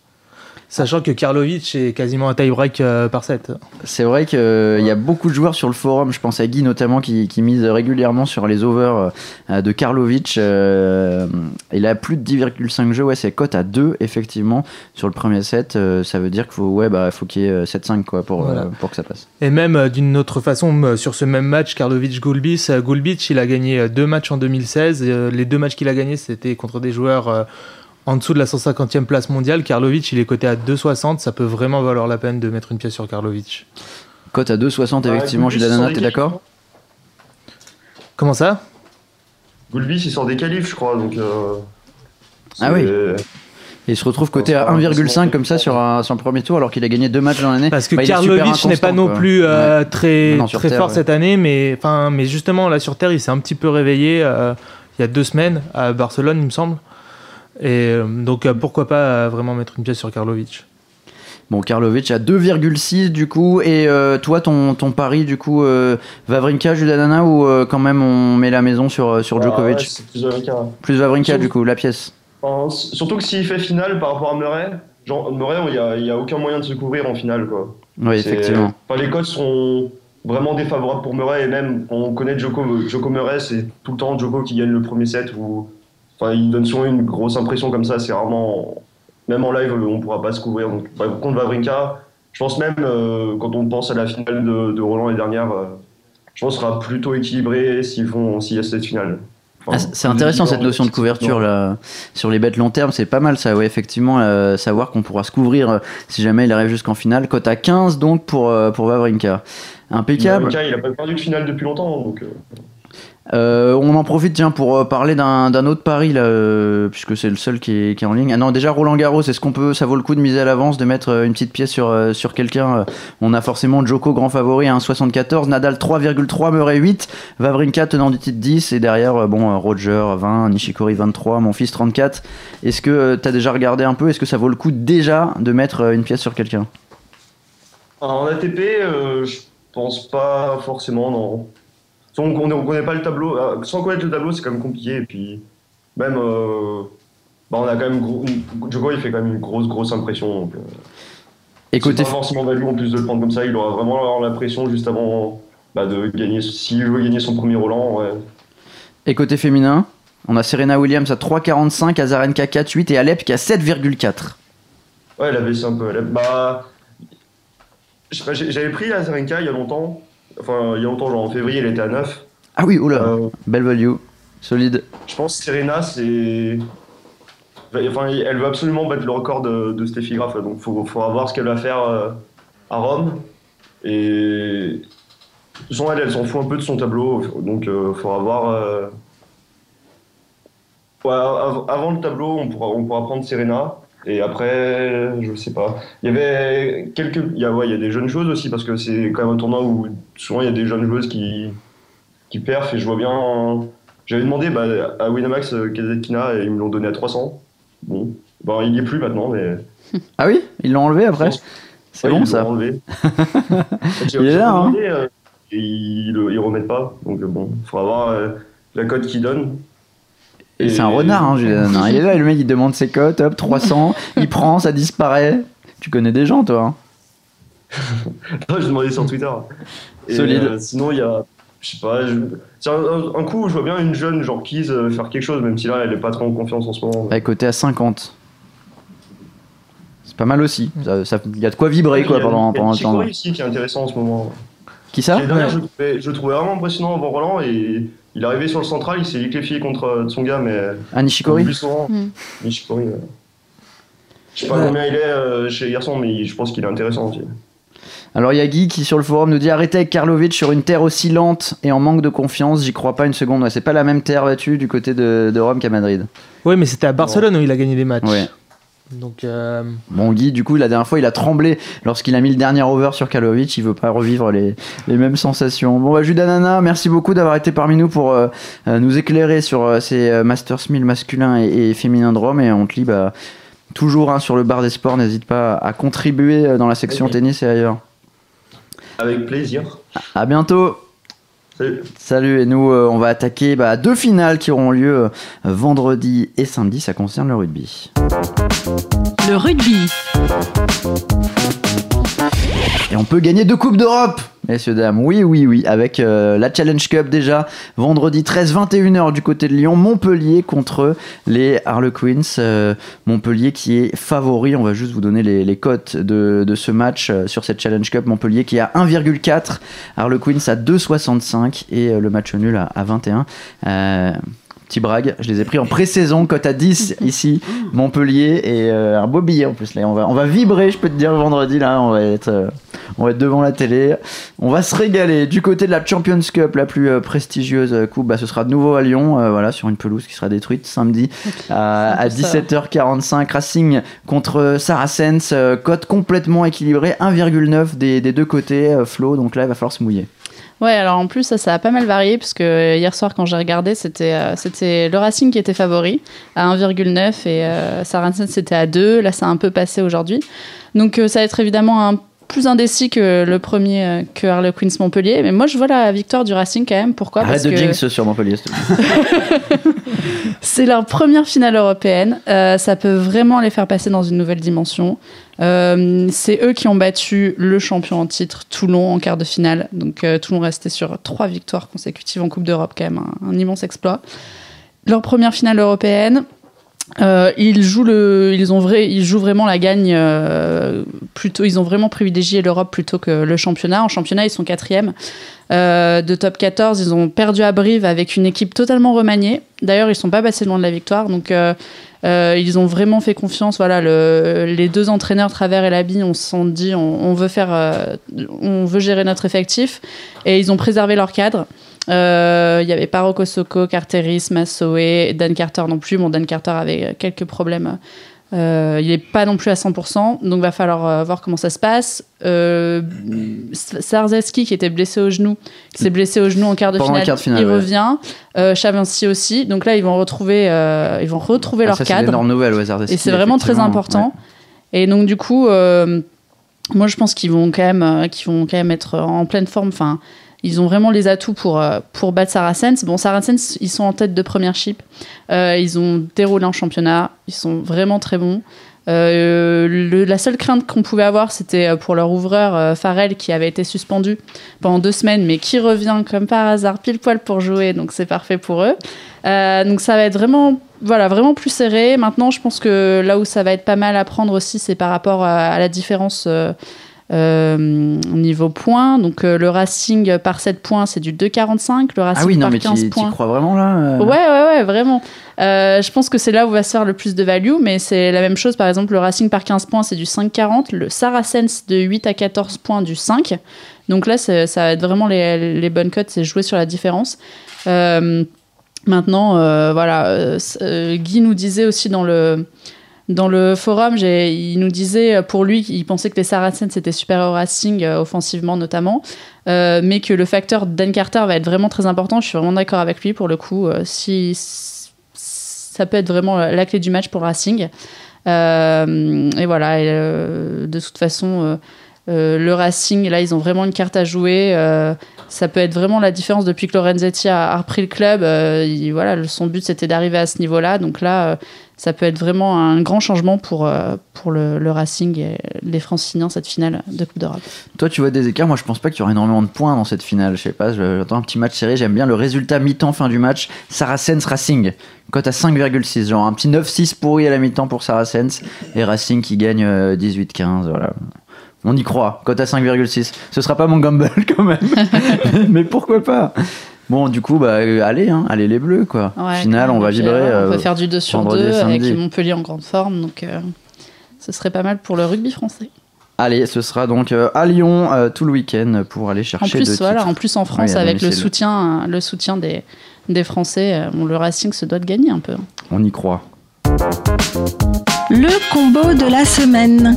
Sachant que Karlovic est quasiment un tie-break euh, par set. C'est vrai qu'il y a beaucoup de joueurs sur le forum, je pense à Guy notamment, qui, qui mise régulièrement sur les overs euh, de Karlovic. euh, il a plus de 10,5 jeux, ouais, c'est cote à 2 effectivement sur le premier set. euh, ça veut dire qu'il faut, ouais, bah, faut qu'il y ait euh, 7-5 quoi, pour, Voilà. euh, pour que ça passe. Et même euh, d'une autre façon, euh, sur ce même match, Karlovic-Gulbis, euh, Gulbis, il a gagné euh, deux matchs en 2016. et, euh, les deux matchs qu'il a gagnés, c'était contre des joueurs euh, en dessous de la 150e place mondiale. Karlovic, il est coté à 2,60. Ça peut vraiment valoir la peine de mettre une pièce sur Karlovic. Cote à 2,60 bah, effectivement, Gulbis, Gilles t'es d'accord Comment ça Gulbis, il sort des qualifs, je crois. Donc, euh, Ah oui. Et il se retrouve coté à 1,5 comme ça sur un, sur le premier tour alors qu'il a gagné deux matchs dans l'année. Parce que Bah, Karlovic n'est pas non plus euh, Ouais. très, Non, très terre, fort ouais. cette année, mais justement, là sur Terre, il s'est un petit peu réveillé euh, il y a deux semaines à Barcelone, il me semble. Et euh, donc, euh, pourquoi pas euh, vraiment mettre une pièce sur Karlovic Bon, Karlovic à 2,6 du coup. Et euh, toi, ton, ton pari du coup, euh, Vavrinka, Judanana ou euh, quand même on met la maison sur, sur Ah, Djokovic? ouais, c'est plus Wawrinka. Plus Vavrinka du coup, la pièce. Enfin, surtout que s'il fait finale par rapport à Murray, genre Murray, il n'y a, il y a aucun moyen de se couvrir en finale. Quoi. Oui, C'est- effectivement. Enfin, les codes sont vraiment défavorables pour Murray et même on connaît Joko, Joko Murray, c'est tout le temps Joko qui gagne le premier set ou enfin, il donne souvent une grosse impression comme ça. C'est rarement même en live on pourra pas se couvrir. Donc bah, contre Vavrinka, je pense même euh, quand on pense à la finale de, de Roland l'année dernière, euh, je pense sera plutôt équilibré s'ils font s'il y a cette finale. Enfin, Ah, c'est intéressant cette notion de couverture là, sur les bêtes long terme, c'est pas mal ça, ouais, effectivement, euh, savoir qu'on pourra se couvrir euh, si jamais il arrive jusqu'en finale. Cote à 15 donc pour, pour Vavrinka. Impeccable. Vavrinka, il a pas perdu de finale depuis longtemps. Donc, euh, on en profite tiens pour euh, parler d'un autre pari euh, puisque c'est le seul qui est, en ligne. Ah non, déjà Roland Garros, est-ce qu'on peut, ça vaut le coup de miser à l'avance, de mettre une petite pièce sur, quelqu'un On a forcément Joko grand favori à 1,74, Nadal 3,3, Murray 8, Vavrinka tenant du titre 10 et derrière bon Roger 20, Nishikori 23, mon fils 34. Est-ce que tu as déjà regardé un peu Est-ce que ça vaut le coup déjà de mettre une pièce sur quelqu'un? En ATP, je pense pas forcément, non. Sans on ne connaît pas le tableau, euh, sans connaître le tableau, c'est quand même compliqué. Et puis, même, euh, bah, on a quand même. Gros, il fait quand même une grosse, grosse impression. Donc, euh, Et côté pas forcément value en plus de le prendre comme ça. Il aura vraiment l'impression juste avant bah, de gagner. S'il veut gagner son premier Roland, ouais. Et côté féminin, on a Serena Williams à 3,45, Azarenka 4,8 et Alep qui a 7,4. Ouais, elle a baissé un peu. Elle a- bah, j'avais pris la Zarenka il y a longtemps. Enfin, il y a longtemps, genre en février, elle était à 9. Ah oui, oula, Euh, belle value, solide. Je pense que Serena, c'est. Enfin, elle veut absolument battre le record de, de Steffi Graf, donc il faudra voir ce qu'elle va faire euh, à Rome. Et. Façon, elle, elle s'en fout un peu de son tableau, donc il faudra voir. euh, ouais, av- avant le tableau, on pourra, on pourra prendre Serena. Et après, je sais pas. Il y avait quelques. Il y a, ouais, il y a des jeunes joueuses aussi, parce que c'est quand même un tournoi où souvent il y a des jeunes joueuses qui, qui perfent. Et je vois bien. J'avais demandé bah, à Winamax euh, Kazatkina et ils me l'ont donné à 300. Bon, bah, il y est plus maintenant, mais. <laughs> Ah oui? Ils l'ont enlevé après? C'est Ouais, bon ils l'ont ça enlevé. <laughs> Il est là, hein. euh, et ils, le- ils remettent pas. Donc bon, il faudra voir euh, la cote qu'ils donnent. Et c'est un renard, hein, Julian. Il est là, le mec il demande ses cotes, hop, 300, il <laughs> prend, ça disparaît. Tu connais des gens toi hein? J'ai demandé sur Twitter. Et, Solide. euh, sinon, il y a. Je sais pas. je- c'est un, un- coup, je vois bien une jeune, genre Keys, euh, faire quelque chose, même si là, elle est pas trop en confiance en ce moment. Ouais, côté à 50. pas mal aussi. Ça- ça- Il y a de quoi vibrer quoi Il pendant, il y a pendant le temps. Nishikori ici qui est intéressant en ce moment. Qui ça je, le trouvais, je trouvais vraiment impressionnant avant Roland et il est arrivé sur le central, il s'est liquéfié contre euh, Tsonga, mais Ah, Nishikori plus souvent. Mm. Nishikori. ouais. Je sais pas Ouais. combien il est euh, chez les garçons, mais je pense qu'il est intéressant aussi. Alors il y a Guy qui sur le forum nous dit arrêtez avec Karlovic sur une terre aussi lente et en manque de confiance, j'y crois pas une seconde. Ouais, c'est pas la même terre battue du côté de, de Rome qu'à Madrid. Oui, mais c'était à Barcelone où il a gagné des matchs. Ouais. Donc, euh, Bon Guy, du coup la dernière fois il a tremblé lorsqu'il a mis le dernier over sur Karlovic, il veut pas revivre les, les mêmes sensations. Bon bah Judas Nana, merci beaucoup d'avoir été parmi nous pour euh, nous éclairer sur euh, ces Masters 1000 masculins et, et féminins de Rome et on te lit bah, toujours hein, sur le bar des sports, n'hésite pas à contribuer dans la section tennis et ailleurs. Avec plaisir. À bientôt Salut. Salut, et nous euh, on va attaquer bah, deux finales qui auront lieu euh, vendredi et samedi, ça concerne le rugby. Le rugby. Et on peut gagner deux Coupes d'Europe Messieurs, dames, oui, oui, oui, avec euh, la Challenge Cup déjà, vendredi 13-21h du côté de Lyon, Montpellier contre les Harlequins. euh, Montpellier qui est favori, on va juste vous donner les, les cotes de, de ce match euh, sur cette Challenge Cup. Montpellier qui est à 1,4, Harlequins à 2,65 et le match nul à, à 21. Euh, Petit brag, je les ai pris en pré-saison, cote à 10 <laughs> ici, Montpellier, et euh, un beau billet en plus. Là. On, va, on va vibrer, je peux te dire, vendredi, là, on va être, euh, on va être devant la télé. On va se régaler. Du côté de la Champions Cup, la plus euh, prestigieuse euh, coupe, bah, ce sera de nouveau à Lyon, euh, voilà, sur une pelouse qui sera détruite samedi à, à C'est un peu 17h45. Racing contre Saracens, euh, cote complètement équilibrée, 1,9 des, des deux côtés, Flo, donc là, il va falloir se mouiller. Ouais, alors en plus, ça, ça a pas mal varié, parce que hier soir, quand j'ai regardé, c'était euh, c'était le Racing qui était favori, à 1,9, et euh, Saracens, c'était à 2. Là, ça a un peu passé aujourd'hui. Donc, euh, ça va être évidemment un plus indécis que le premier, euh, que Harlequins Montpellier. Mais moi, je vois la victoire du Racing quand même. Pourquoi? Arrête Parce de que jinx sur Montpellier, <laughs> c'est leur première finale européenne. Euh, ça peut vraiment les faire passer dans une nouvelle dimension. Euh, c'est eux qui ont battu le champion en titre, Toulon, en quart de finale. Donc euh, Toulon restait sur trois victoires consécutives en Coupe d'Europe, quand même un, un immense exploit. Leur première finale européenne. Euh, ils, jouent le, ils, ont vrai, ils jouent vraiment la gagne euh, plutôt. Ils ont vraiment privilégié l'Europe plutôt que le championnat. En championnat, ils sont quatrième euh, de top 14. Ils ont perdu à Brive avec une équipe totalement remaniée. D'ailleurs, ils sont pas passés loin de la victoire. Donc, ils ont vraiment fait confiance. Voilà, le, les deux entraîneurs, Travers et Labi, on se sont dit, on, veut faire, on veut gérer notre effectif, et ils ont préservé leur cadre. Euh, Il y avait pas Rocco Socco, Carteris, Massoé, Dan Carter non plus. Bon, Dan Carter avait quelques problèmes. Euh, il n'est pas non plus à 100%, donc va falloir euh, voir comment ça se passe. Euh, Sarzeski, qui était blessé au genou, qui s'est blessé au genou en quart de finale, le quart de finale, il ouais. revient. Euh, Chavancy aussi. Donc là, ils vont retrouver, euh, ils vont retrouver Ah, leur ça, cadre. nouvelle hasard Et c'est vraiment très important. Et donc du coup, euh, moi je pense qu'ils vont quand même, euh, qu'ils vont quand même être en pleine forme. Enfin, ils ont vraiment les atouts pour euh, pour battre Saracens. Bon, Saracens, ils sont en tête de première chip. Euh, ils ont déroulé en championnat. Ils sont vraiment très bons. Euh, la seule crainte qu'on pouvait avoir, c'était pour leur ouvreur euh, Farrell qui avait été suspendu pendant deux semaines, mais qui revient comme par hasard pile poil pour jouer, donc c'est parfait pour eux. Donc ça va être vraiment, voilà, vraiment plus serré. Maintenant, je pense que là où ça va être pas mal à prendre aussi, c'est par rapport à, la différence niveau points. Donc euh, le Racing par 7 points, c'est du 2,45. Le Racing Ah oui, non, par mais 15 tu points. crois vraiment là euh Ouais, ouais, ouais, vraiment. Euh, je pense que c'est là où va se faire le plus de value, mais c'est la même chose. Par exemple, le Racing par 15 points, c'est du 5,40. Le Saracens de 8 à 14 points, du 5. Donc là, ça va être vraiment les, les bonnes cotes, c'est jouer sur la différence. Euh, maintenant, euh, voilà, euh, euh, Guy nous disait aussi dans le, dans le forum, il nous disait, pour lui, il pensait que les Saracens étaient supérieurs au Racing, euh, offensivement notamment, euh, mais que le facteur Dan Carter va être vraiment très important. Je suis vraiment d'accord avec lui pour le coup. euh, si, ça peut être vraiment la clé du match pour Racing. Et voilà, de toute façon, le Racing, là, ils ont vraiment une carte à jouer. Ça peut être vraiment la différence depuis que Lorenzetti a, repris le club. il- voilà, son but c'était d'arriver à ce niveau-là. Donc là, ça peut être vraiment un grand changement pour, euh, pour le, Racing et les Franciliens, cette finale de Coupe d'Europe. Toi, tu vois des écarts. Moi, je pense pas qu'il y aura énormément de points dans cette finale. Je sais pas, j'attends un petit match serré. J'aime bien le résultat mi-temps, fin du match. Saracens Racing. Cote à 5,6. Genre un petit 9-6 pourri à la mi-temps pour Saracens. Et Racing qui gagne euh, 18-15. Voilà. On y croit. Cote à 5,6. Ce sera pas mon gamble <laughs> quand même. Mais pourquoi pas? Bon, du coup, bah, euh, allez, hein, allez les bleus, quoi. Ouais, Finale, on va vibrer. euh, on euh, peut faire du 2 sur vendredi 2 et avec samedi. Montpellier en grande forme. Donc euh, ce serait pas mal pour le rugby français. Allez, ce sera donc à Lyon euh, tout le week-end pour aller chercher En plus, deux voilà, titres. en plus en France, Oui, avec le soutien, le soutien des, des Français, euh, bon, le Racing se doit de gagner un peu. On y croit. Le combo de la semaine.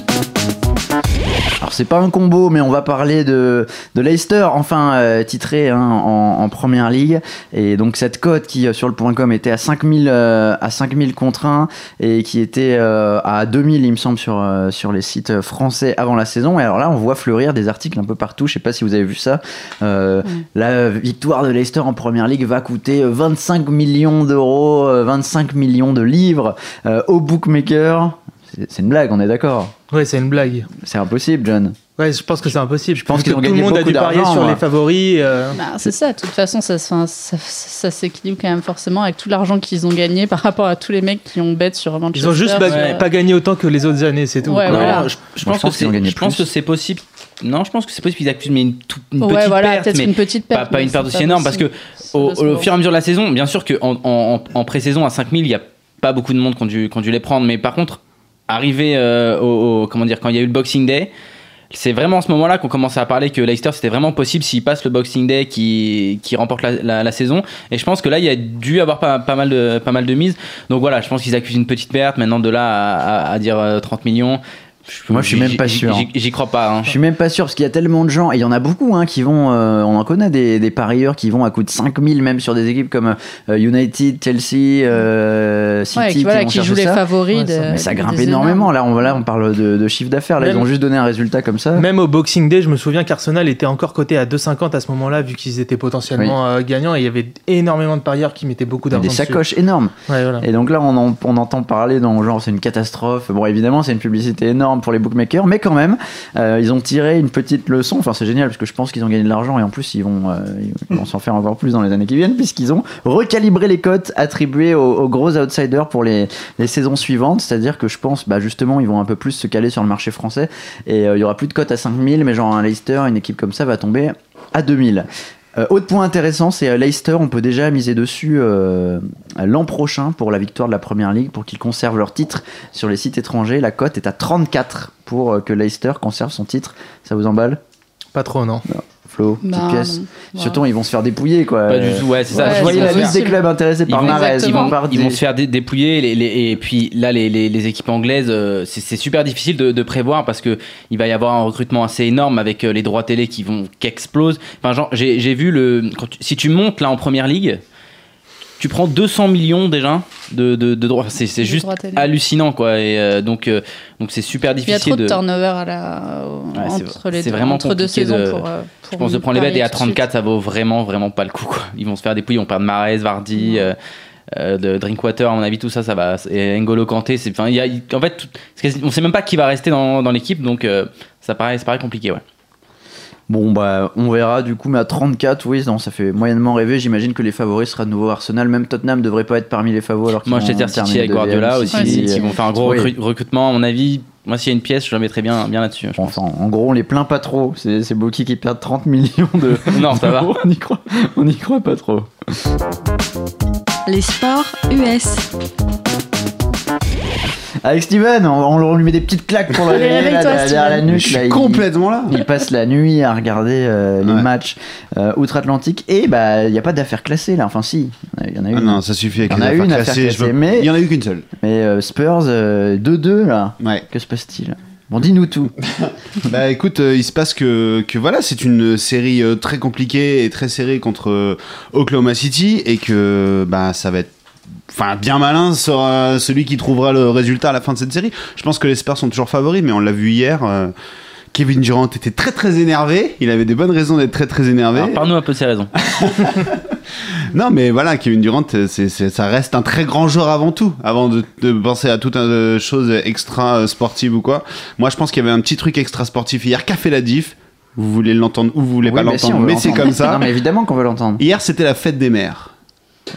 Alors c'est pas un combo, mais on va parler de, de Leicester, enfin euh, titré hein, en, en première ligue. Et donc cette cote qui euh, sur le point com était à 5000 euh, à 5000 contre 1 et qui était euh, à 2000 il me semble sur, euh, sur les sites français avant la saison. Et alors là on voit fleurir des articles un peu partout. Je sais pas si vous avez vu ça. Euh, La victoire de Leicester en première ligue va coûter 25 millions d'euros, euh, 25 millions de livres euh, au bookmaker. C'est une blague, on est d'accord. Ouais, c'est une blague. C'est impossible, John. Ouais, je pense que c'est impossible. Je pense que tout le monde a dû parier sur ouais. les favoris. euh, Bah, c'est ça, de toute façon, ça, ça, ça s'équilibre quand même forcément avec tout l'argent qu'ils ont gagné par rapport à tous les mecs qui ont bet sur Manchester. Ils ont juste pas, pas gagné autant que les autres années, c'est tout. Ouais, voilà. Je, je Moi, pense je pense que je pense que c'est possible. Non, je pense que c'est possible qu'ils accusent mais une, tout- une Ouais, petite voilà, perte, peut-être mais une petite pas, perte. pas mais une perte aussi pas énorme parce que au, fur et à mesure de la saison, bien sûr qu'en en, en, en pré-saison à 5000, il n'y a pas beaucoup de monde qui ont dû, qui ont dû les prendre, mais par contre, arrivé euh, au, comment dire, quand il y a eu le Boxing Day, c'est vraiment en ce moment-là qu'on commence à parler que Leicester c'était vraiment possible s'il passe le Boxing Day qui, qui remporte la, la- saison. Et je pense que là il y a dû avoir pas, pas mal de pas mal de mises. Donc voilà, je pense qu'ils accusent une petite perte. Maintenant de là à, dire euh, 30 millions. Moi, je suis même pas sûr. J'y j'y crois pas. hein. Je suis même pas sûr parce qu'il y a tellement de gens et il y en a beaucoup hein, qui vont. euh, on en connaît des, des parieurs qui vont à coût de 5000 même sur des équipes comme euh, United, Chelsea, euh, City. Ouais, qui, voilà, vont qui chercher jouent les ça. favoris. Ouais, de- ça- Mais ça des grimpe énormes. énormément. Là, on, là, on parle de, de chiffre d'affaires. Là, ils ont juste donné un résultat comme ça. Même au Boxing Day, je me souviens qu'Arsenal était encore coté à 2,50 à ce moment-là, vu qu'ils étaient potentiellement euh, gagnants. Et il y avait énormément de parieurs qui mettaient beaucoup d'argent. des dessus. sacoches énormes. Ouais, voilà. Et donc là, on, en- on entend parler dans genre c'est une catastrophe. Bon, évidemment, c'est une publicité énorme pour les bookmakers, mais quand même, euh, ils ont tiré une petite leçon. Enfin, c'est génial parce que je pense qu'ils ont gagné de l'argent et en plus, ils vont, euh, s'en faire encore plus dans les années qui viennent puisqu'ils ont recalibré les cotes attribuées aux, gros outsiders pour les, les saisons suivantes. C'est-à-dire que je pense, bah, justement, ils vont un peu plus se caler sur le marché français et euh, il y aura plus de cotes à 5000, mais genre un Leicester, une équipe comme ça va tomber à 2000. Euh, autre point intéressant, c'est euh, Leicester, on peut déjà miser dessus euh, l'an prochain pour la victoire de la Première Ligue, pour qu'ils conservent leur titre sur les sites étrangers. La cote est à 34 pour que Leicester conserve son titre. Ça vous emballe? Pas trop, non. Flo, petite Bah, pièce. Surtout, ils vont se faire dépouiller, quoi. Pas du tout. Ouais, c'est ça. Je voyais la liste des clubs intéressés par Exactement. ils vont Ils vont se faire dé- dépouiller les, les- et puis là les, les- les équipes anglaises euh, c'est super difficile de, de prévoir parce que il va y avoir un recrutement assez énorme avec euh, les droits télé qui vont qui explosent. Enfin genre j'ai j'ai vu le quand tu- si tu montes là en première ligue tu prends 200 millions déjà de, de, de droits. C'est c'est De juste hallucinant quoi. Et euh, donc euh, donc c'est super Il y a difficile trop de de. turnover à la, Ouais, entre, les c'est deux, vraiment entre deux saisons de- pour, euh, pour Je pense de prendre les bêtes et à parier tout de suite. 34 ça vaut vraiment vraiment pas le coup quoi. Ils vont se faire dépouiller, on perd Mahrez, Vardy. euh, euh, de Drinkwater, à mon avis, tout ça, ça va. Et N'Golo Kanté, c'est. Enfin, il y a, il- en fait, tout- on sait même pas qui va rester dans, dans l'équipe, donc ça paraît, ça paraît compliqué, ouais. Bon, bah, on verra du coup, mais à 34, oui, non, ça fait moyennement rêver. J'imagine que les favoris sera de nouveau Arsenal. Même Tottenham devrait pas être parmi les favoris. Alors qu'ils Manchester vont City avec Guardiola aussi, City, qui vont faire un gros Oui. recrutement, à mon avis. Moi, s'il y a une pièce, je la mettrais bien, bien là-dessus. en gros, on les plaint pas trop. C'est c'est Boki qui perd 30 millions de. <laughs> Non, ça va. on y croit, on y croit pas trop. Les sports US. Avec Steven, on, on lui met des petites claques pour le <laughs> Allez, réveiller, là, réveille-toi, derrière la nuque. Je suis là, il- complètement là. Il passe la nuit à regarder euh, les Ouais. matchs euh, outre-Atlantique et bah il n'y a pas d'affaire classée là. Enfin si, il y en a Ah une. non, ça suffit avec Il y en les a affaires une affaire classées, veux- Il y en a eu qu'une seule. Mais euh, Spurs euh, 2-2 là. Ouais. Que se passe-t-il? Bon, dis-nous tout. <laughs> Bah écoute, euh, il se passe que, que voilà, c'est une série euh, très compliquée et très serrée contre euh, Oklahoma City et que bah ça va être Enfin, bien malin sera celui qui trouvera le résultat à la fin de cette série. Je pense que les Spurs sont toujours favoris, mais on l'a vu hier. euh, Kevin Durant était très très énervé. Il avait des bonnes raisons d'être très très énervé. Parle-nous un peu de ses raisons. <laughs> Non, mais voilà, Kevin Durant, ça reste un très grand joueur avant tout, avant de, de penser à toute une chose extra euh, sportive ou quoi. Moi, je pense qu'il y avait un petit truc extra sportif hier qui a fait la diff? Vous voulez l'entendre ou vous voulez Oui, pas mais si, l'entendre, mais c'est comme ça. Non, mais évidemment qu'on veut l'entendre. Hier, c'était la fête des mères.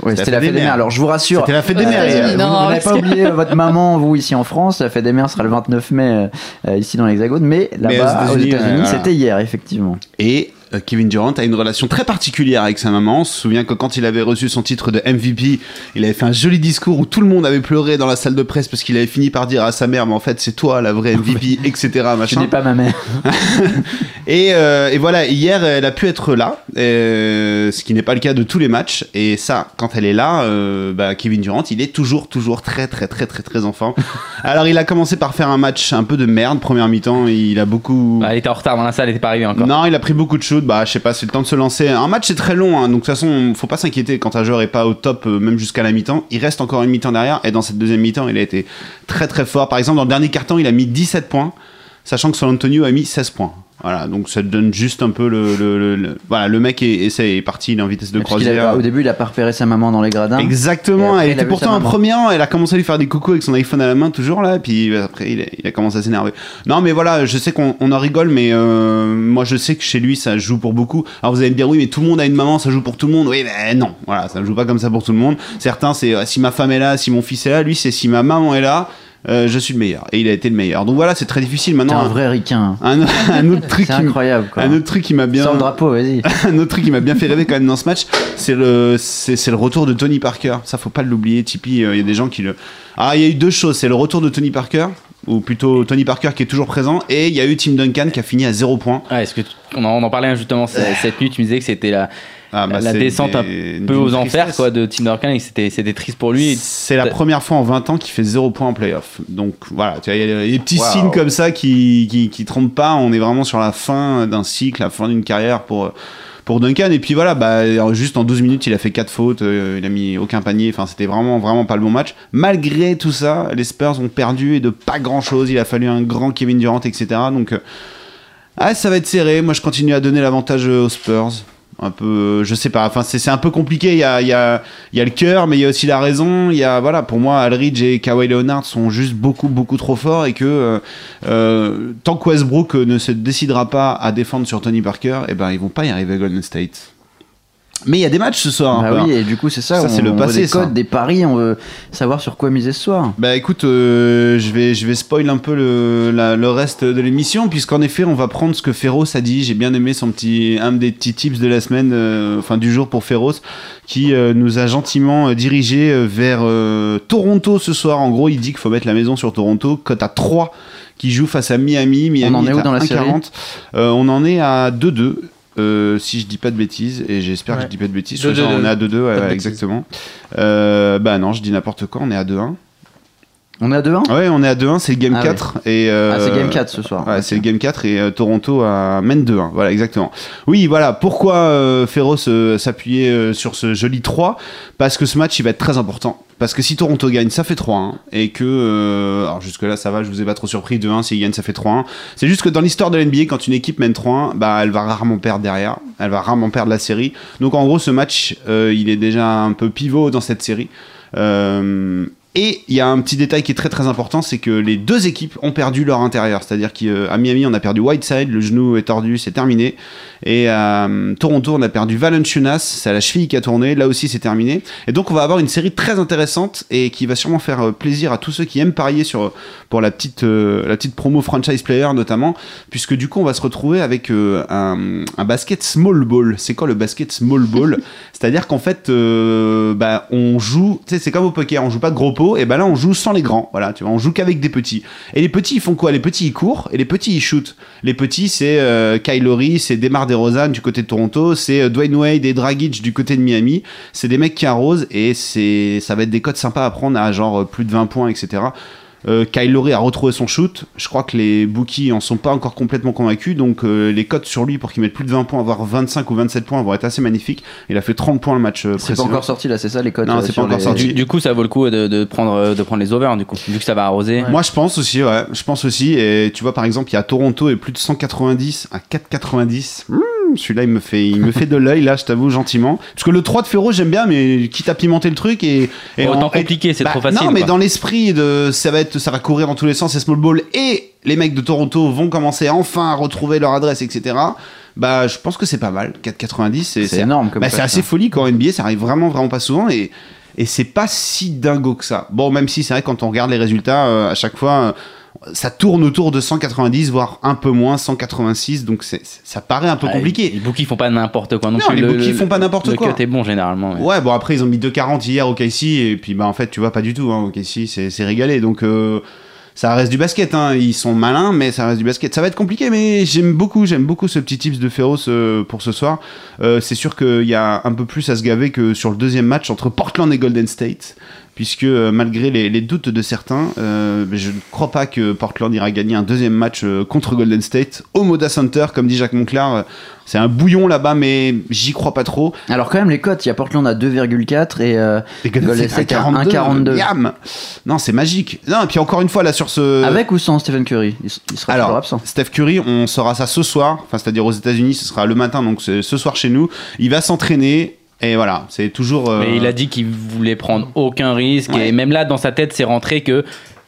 Ouais, C'était la fête des mères. Alors, je vous rassure. C'était la fête des mères. États-Unis, Vous non, vous n'avez pas que- oublié euh, votre <laughs> maman, vous ici en France. La fête des mères sera le 29 mai euh, euh, ici dans l'Hexagone, mais là-bas aux États-Unis, c'était hier effectivement. Et euh, Kevin Durant a une relation très particulière avec sa maman. On se souvient que quand il avait reçu son titre de MVP, il avait fait un joli discours où tout le monde avait pleuré dans la salle de presse parce qu'il avait fini par dire à sa mère, mais en fait, c'est toi la vraie MVP, etc. Je Machin. n'ai pas ma mère. <laughs> Et, euh, et voilà, hier, elle a pu être là, euh, ce qui n'est pas le cas de tous les matchs. Et ça, quand elle est là, euh, bah, Kevin Durant, il est toujours, toujours très, très, très, très, très enfant. <laughs> Alors, il a commencé par faire un match un peu de merde, première mi-temps. Il a beaucoup. Bah, elle était en retard dans la salle, elle était pas arrivée encore. Non, il a pris beaucoup de Bah, je sais pas, c'est le temps de se lancer. Un match, c'est très long, hein, donc de toute façon, faut pas s'inquiéter quand un joueur est pas au top, euh, même jusqu'à la mi-temps. Il reste encore une mi-temps derrière, et dans cette deuxième mi-temps, il a été très très fort. Par exemple, dans le dernier carton, il a mis 17 points, sachant que San Antonio a mis 16 points. Voilà, donc ça donne juste un peu le. le- le- le- voilà, le mec est, est, est parti, il est en vitesse de croisière. avait- au début, il a pas repéré sa maman dans les gradins. Exactement, après, elle était pourtant maman. premier elle a commencé à lui faire des coucous avec son iPhone à la main, toujours là, et puis après il a, il a commencé à s'énerver. Non mais voilà, je sais qu'on on en rigole, mais euh, moi je sais que chez lui ça joue pour beaucoup. Alors vous allez me dire oui mais tout le monde a une maman, ça joue pour tout le monde. Oui mais non, voilà, ça ne joue pas comme ça pour tout le monde. Certains c'est euh, si ma femme est là, si mon fils est là, lui c'est si ma maman est là, euh, je suis le meilleur. Et il a été le meilleur. Donc voilà, c'est très difficile T'es maintenant. un vrai ricain. Un, <laughs> un autre truc incroyable quoi. un autre truc qui m'a bien Sors le drapeau, vas-y. <laughs> un autre truc qui m'a bien fait rêver quand même dans ce match, c'est le, c'est, c'est le retour de Tony Parker. Ça, faut pas l'oublier. Tipeee, euh, il y a des gens qui le. Ah, il y a eu deux choses. C'est le retour de Tony Parker, ou plutôt Tony Parker qui est toujours présent, et il y a eu Tim Duncan qui a fini à 0 points. Ouais, est-ce que tu- on, en, on en parlait justement c- cette nuit, tu me disais que c'était la, Ah, bah, la c'est descente un peu aux enfers quoi, de Tim Duncan c'était c'était triste pour lui. C'est la première fois en 20 ans qu'il fait 0 points en playoff. Donc voilà, il y a des petits Wow. signes comme ça qui, qui, qui trompent pas. On est vraiment sur la fin d'un cycle, la fin d'une carrière pour, pour Duncan. Et puis voilà, bah, juste en 12 minutes, il a fait 4 fautes, euh, il a mis aucun panier. Enfin, c'était vraiment, vraiment pas le bon match. Malgré tout ça, les Spurs ont perdu et de pas grand chose. Il a fallu un grand Kevin Durant, etc. Donc, euh, ah, ça va être serré. Moi, je continue à donner l'avantage aux Spurs. Un peu, euh, je sais pas. Enfin, c'est un peu compliqué. Il y a, il y a, y a le cœur, mais il y a aussi la raison. Il y a, voilà, pour moi, Aldridge et Kawhi Leonard sont juste beaucoup, beaucoup trop forts et que euh, euh, tant que Westbrook ne se décidera pas à défendre sur Tony Parker, eh ben, ils vont pas y arriver à Golden State. Mais il y a des matchs ce soir. Bah oui, et du coup, c'est ça. Ça, on, c'est le on veut passé, des ça. codes, des paris, on veut savoir sur quoi miser ce soir. Bah écoute, euh, je vais je vais spoil un peu le, la- le reste de l'émission puisqu'en effet on va prendre ce que Féroce a dit. J'ai bien aimé son petit un des petits tips de la semaine, euh, enfin du jour pour Féroce, qui euh, nous a gentiment dirigé vers Toronto ce soir. En gros, il dit qu'il faut mettre la maison sur Toronto. Cote à 3 qui joue face à Miami. Miami en est où à dans la série? 1,40. Euh, On en est à 2-2. Euh, si je dis pas de bêtises, et j'espère que je dis pas de bêtises, 2-2, je crois qu'on est à 2-2, ouais, Pas de ouais, bêtises. exactement. Euh, bah non, je dis n'importe quoi, on est à 2-1. On est à 2-1 Ouais, on est à 2-1, c'est le game Ah 4. Et, euh, Ah, c'est Game 4 ce soir. Ouais, c'est le game 4 et euh, Toronto a mène 2-1. Voilà, exactement. Oui, voilà. Pourquoi euh, Féroce euh, s'appuyait sur ce joli 3 Parce que ce match, il va être très important. Parce que si Toronto gagne, ça fait 3-1. Et que. euh, alors jusque-là, ça va, je vous ai pas trop surpris. 2-1, s'il gagne, ça fait 3-1. C'est juste que dans l'histoire de l'NBA, quand une équipe mène 3-1, bah, elle va rarement perdre derrière. Elle va rarement perdre la série. Donc en gros, ce match, euh, il est déjà un peu pivot dans cette série. Euh, et il y a un petit détail qui est très très important, c'est que les deux équipes ont perdu leur intérieur. C'est-à-dire qu'à Miami, on a perdu Whiteside, le genou est tordu, c'est terminé. Et à euh, Toronto, on a perdu Valanciunas, c'est à la cheville qui a tourné, là aussi c'est terminé. Et donc on va avoir une série très intéressante et qui va sûrement faire euh, plaisir à tous ceux qui aiment parier sur, pour la petite, euh, la petite promo franchise player notamment, puisque du coup on va se retrouver avec euh, un, un basket small ball. C'est quoi le basket small ball? <laughs> C'est-à-dire qu'en fait, euh, bah, on joue, tu sais, c'est comme au poker, on joue pas de gros pots, et ben là on joue sans les grands, voilà, tu vois, on joue qu'avec des petits. Et les petits ils font quoi? Les petits ils courent et les petits ils shootent. Les petits c'est euh, Kyle Lowry, c'est Demar DeRozan du côté de Toronto, c'est euh, Dwayne Wade et Dragic du côté de Miami. C'est des mecs qui arrosent et c'est, ça va être des codes sympas à prendre à genre euh, plus de 20 points, etc. Euh, Kyle Lowry a retrouvé son shoot. Je crois que les bookies en sont pas encore complètement convaincus. Donc euh, les cotes sur lui pour qu'il mette plus de 20 points, avoir 25 ou 27 points, vont être assez magnifiques. Il a fait 30 points le match euh, C'est pas encore sorti là, c'est ça les codes Non, euh, c'est pas encore les- sorti. Du, du coup, ça vaut le coup de, de prendre, de prendre les over, du coup, vu que ça va arroser. Moi, je pense aussi, ouais. Je pense aussi. Et tu vois, par exemple, il y a Toronto et plus de 190 à 4,90. Mmh, Celui-là, il me fait, il me fait de l'œil, là, je t'avoue, gentiment. Parce que le 3 de Ferro, j'aime bien, mais quitte à pimenter le truc et. et Autant en- compliqué, c'est Bah, trop facile. Non, mais quoi. dans l'esprit de. Ça va, être, ça va courir dans tous les sens, c'est small ball. Et les mecs de Toronto vont commencer enfin à retrouver leur adresse, etc. Bah, je pense que c'est pas mal. 4,90, c'est. C'est énorme comme Bah, c'est assez hein. folie qu'en NBA, ça arrive vraiment, vraiment pas souvent. Et. Et c'est pas si dingo que ça. Bon, même si c'est vrai, quand on regarde les résultats, euh, à chaque fois, euh, ça tourne autour de 190, voire un peu moins, 186. Donc c'est- ça paraît un peu Ouais, compliqué. Les bookies font pas n'importe quoi non, Non, plus. les Le- bookies le- font pas n'importe le quoi. cut est bon généralement. Ouais, bon après ils ont mis 2,40 hier au KC et puis bah en fait tu vois pas du tout hein, au KC c'est c'est régalé donc euh, ça reste du basket hein. ils sont malins mais ça reste du basket ça va être compliqué mais j'aime beaucoup j'aime beaucoup ce petit tips de Féroce euh, pour ce soir Euh, c'est sûr qu'il y a un peu plus à se gaver que sur le deuxième match entre Portland et Golden State puisque euh, malgré les, les doutes de certains euh, je ne crois pas que Portland ira gagner un deuxième match euh, contre Golden State au Moda Center comme dit Jacques Monclar euh, c'est un bouillon là-bas mais j'y crois pas trop Alors quand même les cotes, il y a Portland à 2,4 et euh, et Golden State à à 1,42. Yam Non, c'est magique. Non, et puis encore une fois, là, sur ce. avec ou sans Stephen Curry, il, s- il sera toujours Alors, absent. Steph Curry, on saura ça ce soir, enfin, c'est-à-dire aux États-Unis, ce sera le matin, donc ce soir chez nous. Il va s'entraîner, et voilà, c'est toujours. euh, Mais il a dit qu'il voulait prendre aucun risque Ouais. et même là dans sa tête c'est rentré que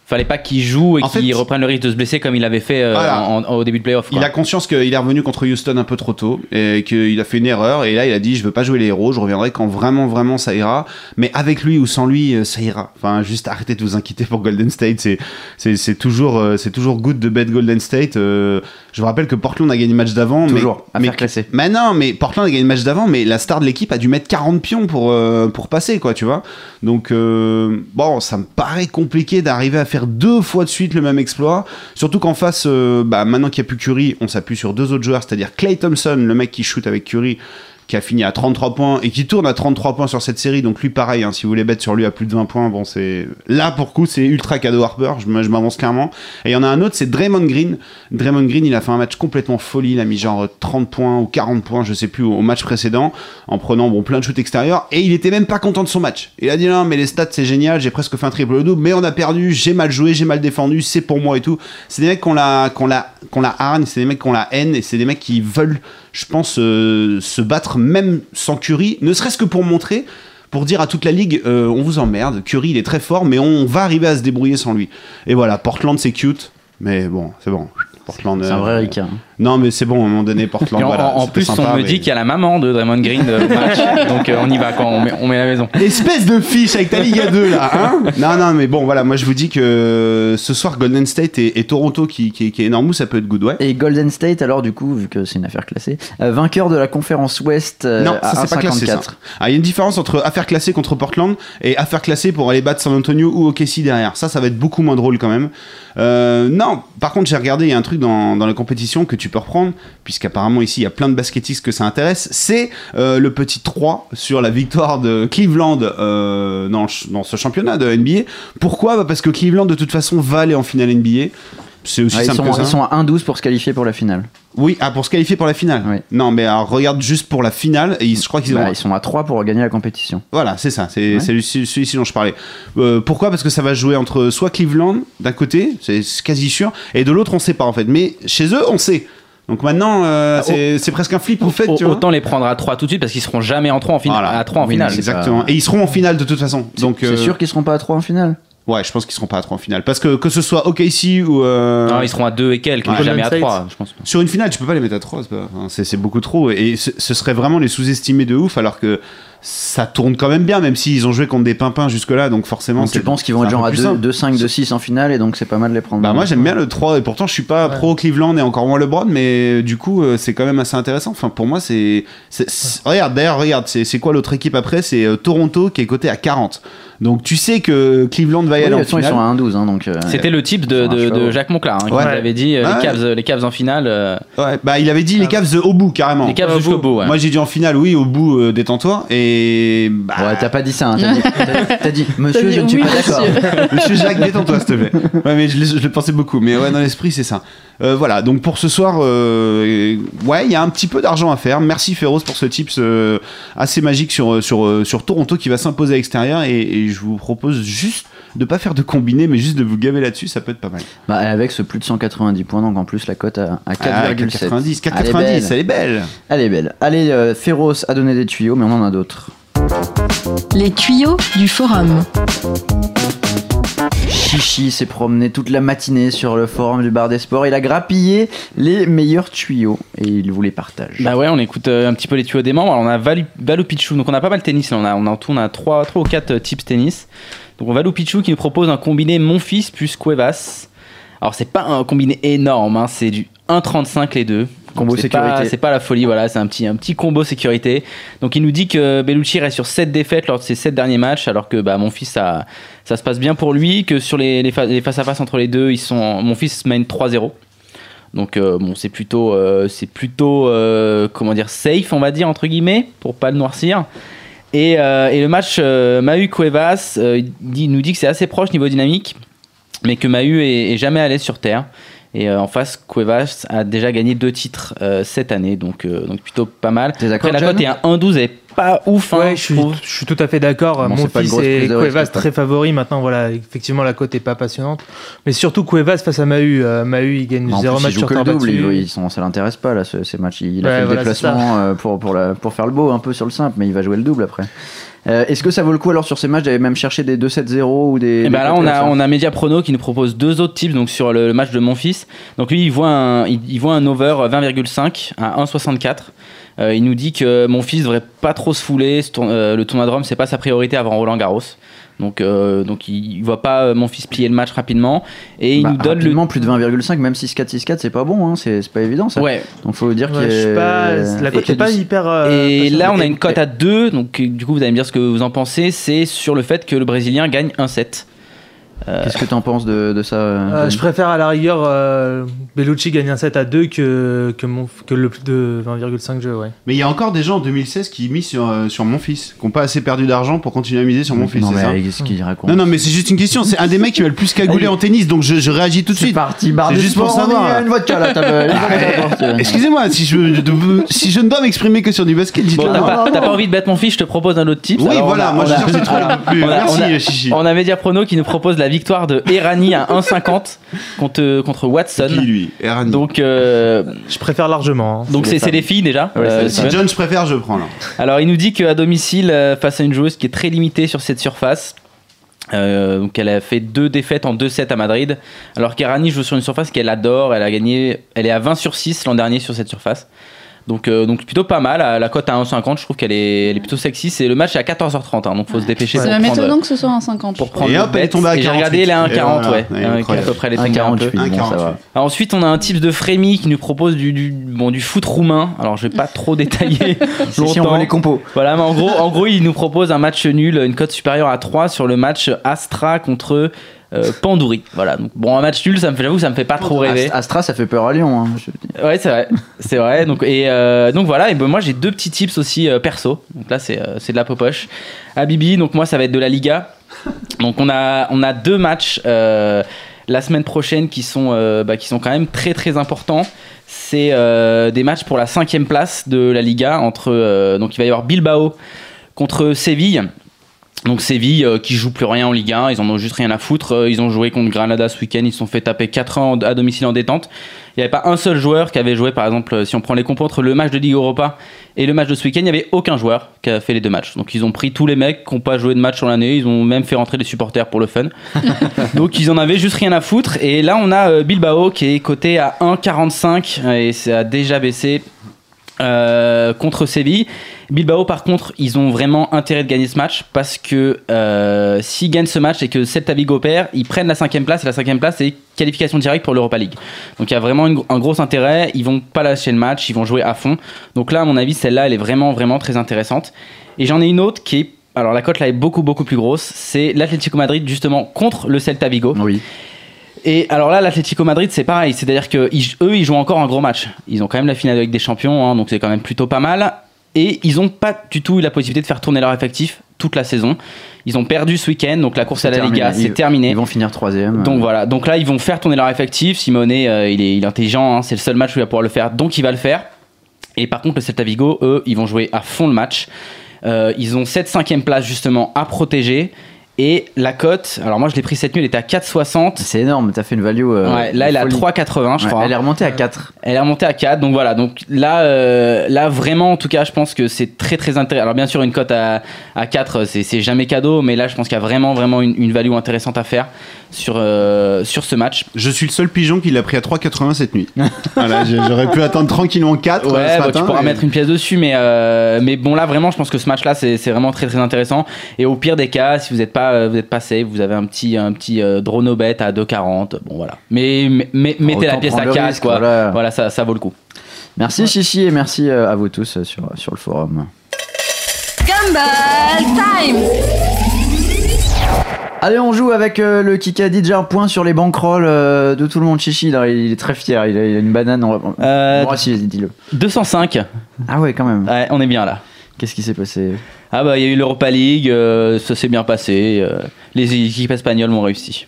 fallait pas qu'il joue et qu'il reprenne le risque de se blesser comme il avait fait euh, Voilà. en- en- au début de playoff. Il a conscience qu'il est revenu contre Houston un peu trop tôt et qu'il a fait une erreur et là il a dit je veux pas jouer les héros, je reviendrai quand vraiment vraiment ça ira. Mais avec lui ou sans lui euh, ça ira. Enfin juste arrêtez de vous inquiéter pour Golden State, c'est toujours euh, c'est toujours good de bet Golden State. Je vous rappelle que Portland a gagné le match d'avant, mais affaire mais classée. Mais non, mais Portland a gagné le match d'avant, mais la star de l'équipe a dû mettre 40 pions pour, pour passer, quoi, tu vois. Donc, euh, bon, ça me paraît compliqué d'arriver à faire deux fois de suite le même exploit. Surtout qu'en face, euh, bah, maintenant qu'il n'y a plus Curry, on s'appuie sur deux autres joueurs, c'est-à-dire Clay Thompson, le mec qui shoot avec Curry, qui a fini à 33 points et qui tourne à 33 points sur cette série. Donc lui, pareil, hein, si vous voulez bet sur lui à plus de 20 points, bon, c'est là pour coup, c'est ultra cadeau Harper. Je, m'avance clairement. Et il y en a un autre, c'est Draymond Green. Draymond Green, il a fait un match complètement folie. Il a mis genre 30 points ou 40 points, je sais plus, au, au match précédent, en prenant bon plein de shoots extérieurs. Et il était même pas content de son match. Il a dit non, mais les stats c'est génial. J'ai presque fait un triple double, mais on a perdu. J'ai mal joué, j'ai mal défendu. C'est pour moi et tout. C'est des mecs qu'on la, qu'on la, qu'on la hargne. C'est des mecs qu'on la haine et c'est des mecs qui veulent, je pense, euh, se battre même sans Curry, ne serait-ce que pour montrer pour dire à toute la ligue, euh, on vous emmerde, Curry il est très fort, mais on va arriver à se débrouiller sans lui. Et voilà, Portland c'est cute, mais bon, c'est bon. Portland. C'est un euh, vrai Ricard. Non, mais c'est bon, à un moment donné, Portland. En, voilà, en- en c'était plus, sympa, on me dit qu'il y a la maman de Draymond Green de match, <laughs> donc euh, on y va quand on met, on met la maison. Espèce de fiche avec ta Ligue 2 là, hein Non, non, mais bon, voilà, moi je vous dis que ce soir Golden State et, et Toronto qui, qui, qui est énorme, ça peut être good, ouais. Et Golden State, alors du coup, vu que c'est une affaire classée, euh, vainqueur de la conférence Ouest euh, Non, à ça c'est pas classé ça. 1,54. Ah, il y a une différence entre affaire classée contre Portland et affaire classée pour aller battre San Antonio ou OKC derrière. Ça, ça va être beaucoup moins drôle quand même. Euh, non, par contre, j'ai regardé, il y a un truc dans, la compétition que tu peux reprendre, puisqu'apparemment ici, il y a plein de baskettistes que ça intéresse. C'est euh, le petit 3 sur la victoire de Cleveland euh, dans ce championnat de NBA. Pourquoi? Bah, Parce que Cleveland, de toute façon, va aller en finale NBA. C'est aussi Ah, ils, sont, que ça. ils sont à 1,12 pour se qualifier pour la finale. Oui, ah, pour se qualifier pour la finale. Oui. Non, mais alors, regarde juste pour la finale, et ils- je crois qu'ils ont Bah, ils sont à 3 pour gagner la compétition. voilà, c'est ça, c'est Ouais. c'est celui- celui-ci dont je parlais. Euh, pourquoi? Parce que ça va jouer entre soit Cleveland d'un côté, c'est quasi sûr, et de l'autre on sait pas en fait. Mais chez eux on sait. Donc maintenant euh, Ah, c'est presque un flip fait. Au- vois. Autant les prendre à 3 tout de suite parce qu'ils seront jamais en 3 en finale. Voilà. À 3 en Oui, finale. Exactement. pas- Et ils seront en finale de toute façon. Donc C'est euh, sûr qu'ils seront pas à 3 en finale Ouais, je pense qu'ils seront pas à 3 en finale. Parce que que ce soit OKC ou euh, Non, ils seront à 2 et quelques, Ouais. jamais à Golden 3, je pense. sur une finale, tu peux pas les mettre à 3, c'est pas- enfin, beaucoup trop. Et ce, ce serait vraiment les sous-estimer de ouf, alors que ça tourne quand même bien, même s'ils ont joué contre des pimpins jusque-là, donc forcément. Donc tu penses qu'ils vont être genre à plus 2, simple. 2, 5, 2, 6 en finale et donc c'est pas mal de les prendre. Bah moi j'aime bien le 3 et pourtant je suis pas pro Cleveland et encore moins LeBron mais du coup euh, c'est quand même assez intéressant. Enfin pour moi c'est regarde d'ailleurs regarde c'est quoi l'autre équipe après? C'est euh, Toronto qui est coté à 40. Donc tu sais que Cleveland va y aller de en toute façon, ils finale. sont à 1,12 hein, donc. euh, C'était le type de, de, de Jacques Monclar hein, qui Ouais. nous avait dit euh, les, Cavs, les Cavs en finale. euh, Ouais, bah il avait dit les Cavs au bout carrément. les Cavs Au bout. Moi j'ai dit en finale oui au bout détends-toi et bah, Ouais, t'as pas dit ça. hein, T'as dit, t'as- <laughs> t'as dit, monsieur, je ne suis oui, pas d'accord. <laughs> monsieur. Jacques, détends-toi, s'il te plaît. Ouais, mais je, le pensais beaucoup. Mais ouais, dans l'esprit, c'est ça. Euh, voilà, donc pour ce soir, euh, ouais, il y a un petit peu d'argent à faire. Merci Féroce pour ce tips euh, assez magique sur, sur, sur Toronto qui va s'imposer à l'extérieur. Et, et je vous propose juste de pas faire de combiné, mais juste de vous gaver là-dessus, ça peut être pas mal. Bah, avec ce plus de 190 points, donc en plus la cote à, à 4,7. Ah, 4,90, Elle est 4,90, belle. elle est belle. Elle est belle. Allez, euh, Féroce a donné des tuyaux, mais on en a d'autres. Les tuyaux du forum. Chichi s'est promené toute la matinée sur le forum du bar des sports. Il a grappillé les meilleurs tuyaux et il vous les partage. Bah ouais, on écoute euh, un petit peu les tuyaux des membres. Alors on a Valu, Valou Pichou, donc on a pas mal de tennis. Là. On a, on a en tout, on a 3, ou 4 tips tennis. Donc on a Valou Pichou qui nous propose un combiné Mon Fils plus Cuevas. Alors c'est pas un combiné énorme, hein, c'est du 1,35 les deux. Combo Donc, sécurité. C'est pas la folie, voilà, c'est un petit, un petit combo sécurité. Donc il nous dit que Bellucci reste sur 7 défaites lors de ses 7 derniers matchs, alors que bah, mon fils, ça, ça se passe bien pour lui, que sur les, les, fa- les face-à-face entre les deux, ils sont, mon fils mène 3-0. Donc euh, bon, c'est plutôt, euh, c'est plutôt euh, comment dire safe, on va dire entre guillemets, pour pas le noircir. Et, euh, et le match euh, Mahu Cuevas, euh, nous dit que c'est assez proche niveau dynamique, mais que Mahu est, est jamais l'aise sur terre. Et euh, en face, Cuevas a déjà gagné deux titres euh, cette année, donc, euh, donc plutôt pas mal. Après la cote est à 1,12, elle est pas ouf. hein, Ouais, je suis, trouve. je suis tout à fait d'accord. Bon, Mon fils et risque, Cuevas quoi. très favoris. Maintenant, voilà, effectivement, la cote est pas passionnante. Mais surtout Cuevas face à Mahu. Euh, Mahu, il gagne Mais en 0 plus, match il sur le terre double, il, battue. il- sont- ça l'intéresse pas là, ce- ces matchs. Il a fait le voilà, c'est déplacement pour, pour, la- pour faire le beau un peu sur le simple, mais il va jouer le double après. Euh, Est-ce que ça vaut le coup alors sur ces matchs d'aller même chercher des 2-7-0 ou des. Et des ben là, on a, on a Media Prono qui nous propose deux autres tips donc sur le, le match de mon fils. Donc lui, il voit un, il, il voit un over 20,5 à 1,64. Euh, il nous dit que mon fils devrait pas trop se fouler. Euh, le tournoi de Rome, c'est pas sa priorité avant Roland Garros. Donc, euh, donc il, il voit pas euh, mon fils plier le match rapidement. Et il Bah, nous donne le. rapidement, plus de 20,5, même 6-4, 6-4, c'est pas bon, hein, c'est pas évident ça. Ouais. Donc faut dire Ouais, que. pas- la cote Et- est pas hyper. euh, Et là, on a une cote à 2. Donc, euh, du coup, vous allez me dire ce que vous en pensez. C'est sur le fait que le Brésilien gagne un set. Qu'est-ce que t'en penses de, de ça Euh, Johnny je préfère à la rigueur euh, Bellucci gagne un 7 à 2 que, que, mon, que le plus de 20,5 jeux. Ouais. Mais il y a encore des gens en 2016 qui misent sur, euh, sur mon fils, qui n'ont pas assez perdu d'argent pour continuer à miser sur mon fils, Non, ça mais qu'est-ce qu'il raconte Non, non, mais c'est juste une question. C'est un des mecs qui va le plus cagouler en tennis, donc je, je réagis tout de C'est suite. parti, barre juste pour sport, savoir. on y a une vodka là. <laughs> Excusez-moi, si je, je- si je ne dois m'exprimer que sur du basket, Bon, dites-le t'as pas, t'as pas envie de battre mon fils, je te propose un autre tip. Oui, voilà, moi je suis sûr que c'est trop Merci, Chichi. On a Media Prono qui nous propose la victoire de Errani à 1,50 contre, contre Watson. Qui, lui? Errani. Donc, euh, Je préfère largement. hein. donc C'est les les filles déjà. Ouais, euh, Si Steven. John, je préfère, je prends là. Alors, il nous dit qu'à domicile, euh, face à une joueuse qui est très limitée sur cette surface, euh, donc elle a fait deux défaites en 2-7 à Madrid, alors qu'Errani joue sur une surface qu'elle adore, elle a gagné, elle est à 20 sur 6 l'an dernier sur cette surface. Donc, euh, donc plutôt pas mal, à la cote à 1,50, je trouve qu'elle est, elle est plutôt sexy. C'est le match est à 14h30, hein, donc faut se dépêcher C'est pour même prendre, étonnant que ce soit un 50. pour prendre Et le hop, elle est tombée à j'ai 48. regardé, elle est à 1,40, Et voilà, ouais. Euh, est à peu près les tombés un peu. 1,48, bon, ça 1,48. va. Alors ensuite, on a un type de Frémy qui nous propose du, du, bon, du foot roumain. Alors, je vais pas trop détailler <laughs> Si, si on longtemps. veut les compos. Voilà, mais en gros, en gros, il nous propose un match nul, une cote supérieure à 3 sur le match Astra contre euh, Pandouri. Voilà, donc bon, un match nul, ça me fait, j'avoue, ça me fait pas trop rêver. Ast- Astra, ça fait peur à Lyon. hein, je. Ouais, c'est vrai, c'est vrai. Donc, et euh, donc voilà, et ben moi j'ai deux petits tips aussi euh, perso. Donc là, c'est c'est de la popoche. À Bibi, donc moi ça va être de la Liga. Donc on a, on a deux matchs la semaine prochaine qui sont, euh, bah, qui sont quand même très très importants. C'est euh, des matchs pour la cinquième place de la Liga entre euh, donc il va y avoir Bilbao contre Séville. Donc Séville euh, qui joue plus rien en Ligue 1, ils en ont juste rien à foutre. Euh, Ils ont joué contre Granada ce week-end, ils se sont fait taper 4 ans à domicile en détente. Il n'y avait pas un seul joueur qui avait joué, par exemple, euh, si on prend les compos entre le match de Ligue Europa et le match de ce week-end, il n'y avait aucun joueur qui a fait les deux matchs. Donc ils ont pris tous les mecs qui n'ont pas joué de match sur l'année, ils ont même fait rentrer des supporters pour le fun. <laughs> Donc ils en avaient juste rien à foutre. Et là on a Bilbao qui est coté à 1,45 euh, et ça a déjà baissé euh, contre Séville. Bilbao, par contre, ils ont vraiment intérêt de gagner ce match parce que euh, s'ils gagnent ce match et que Celta Vigo perd, ils prennent la cinquième place et la cinquième place c'est qualification directe pour l'Europa League. Donc il y a vraiment un gros intérêt. Ils vont pas lâcher le match, ils vont jouer à fond. Donc là, à mon avis, celle-là, elle est vraiment vraiment très intéressante. Et j'en ai une autre qui est alors la cote là est beaucoup beaucoup plus grosse. C'est l'Atlético Madrid justement contre le Celta Vigo. Oui. Et alors là, l'Atlético Madrid, c'est pareil. C'est-à-dire que ils- eux, ils jouent encore un gros match. Ils ont quand même la finale avec des champions, hein, donc c'est quand même plutôt pas mal. Et ils n'ont pas du tout eu la possibilité de faire tourner leur effectif toute la saison. Ils ont perdu ce week-end, donc la course à la terminé. Liga, c'est terminé. Ils vont finir troisième. Donc voilà, donc là ils vont faire tourner leur effectif. Simone, euh, il, est, il est intelligent, hein, c'est le seul match où il va pouvoir le faire, donc il va le faire. Et par contre, le Celta Vigo, eux, ils vont jouer à fond le match. Euh, ils ont cette cinquième place justement à protéger. Et la cote, alors moi je l'ai pris cette nuit, elle était à 4,60. C'est énorme, t'as fait une value. euh, Ouais, là elle est à folie. 3,80 je Ouais, crois. Elle est remontée à 4. Elle est remontée à 4, donc voilà. Donc là, euh, là vraiment, en tout cas, je pense que c'est très très intéressant. Alors bien sûr, une cote à, à 4, c'est c'est jamais cadeau, mais là, je pense qu'il y a vraiment vraiment une, une value intéressante à faire sur, euh, sur ce match. Je suis le seul pigeon qui l'a pris à 3,80 cette nuit. <laughs> voilà, j'aurais pu attendre tranquillement 4 Ouais, ce bah, matin. tu pourras et- mettre une pièce dessus, mais, euh, mais bon, là, vraiment, je pense que ce match-là, c'est c'est vraiment très très intéressant. Et au pire des cas, si vous n'êtes pas, euh, vous êtes pas safe, vous avez un petit, un petit euh, drone au bet à 2,40. Bon, voilà. Mais, mais- mais- mettez la pièce à prendre le 4, risque, quoi. voilà. Voilà, ça, ça vaut le coup. Merci Chichi et merci euh, à vous tous euh, sur, sur le forum. Gumball Time Allez, on joue avec euh, le Kikadi. Déjà un point sur les bankrolls euh, de tout le monde. Chichi, là, il est très fier. Il a, il a une banane. On va- Euh, Bon, si, vas-y, dis-le. 205. Ah ouais, quand même. Ouais, on est bien là. Qu'est-ce qui s'est passé? Ah bah il y a eu l'Europa League, euh, ça s'est bien passé, euh, les équipes espagnoles m'ont réussi.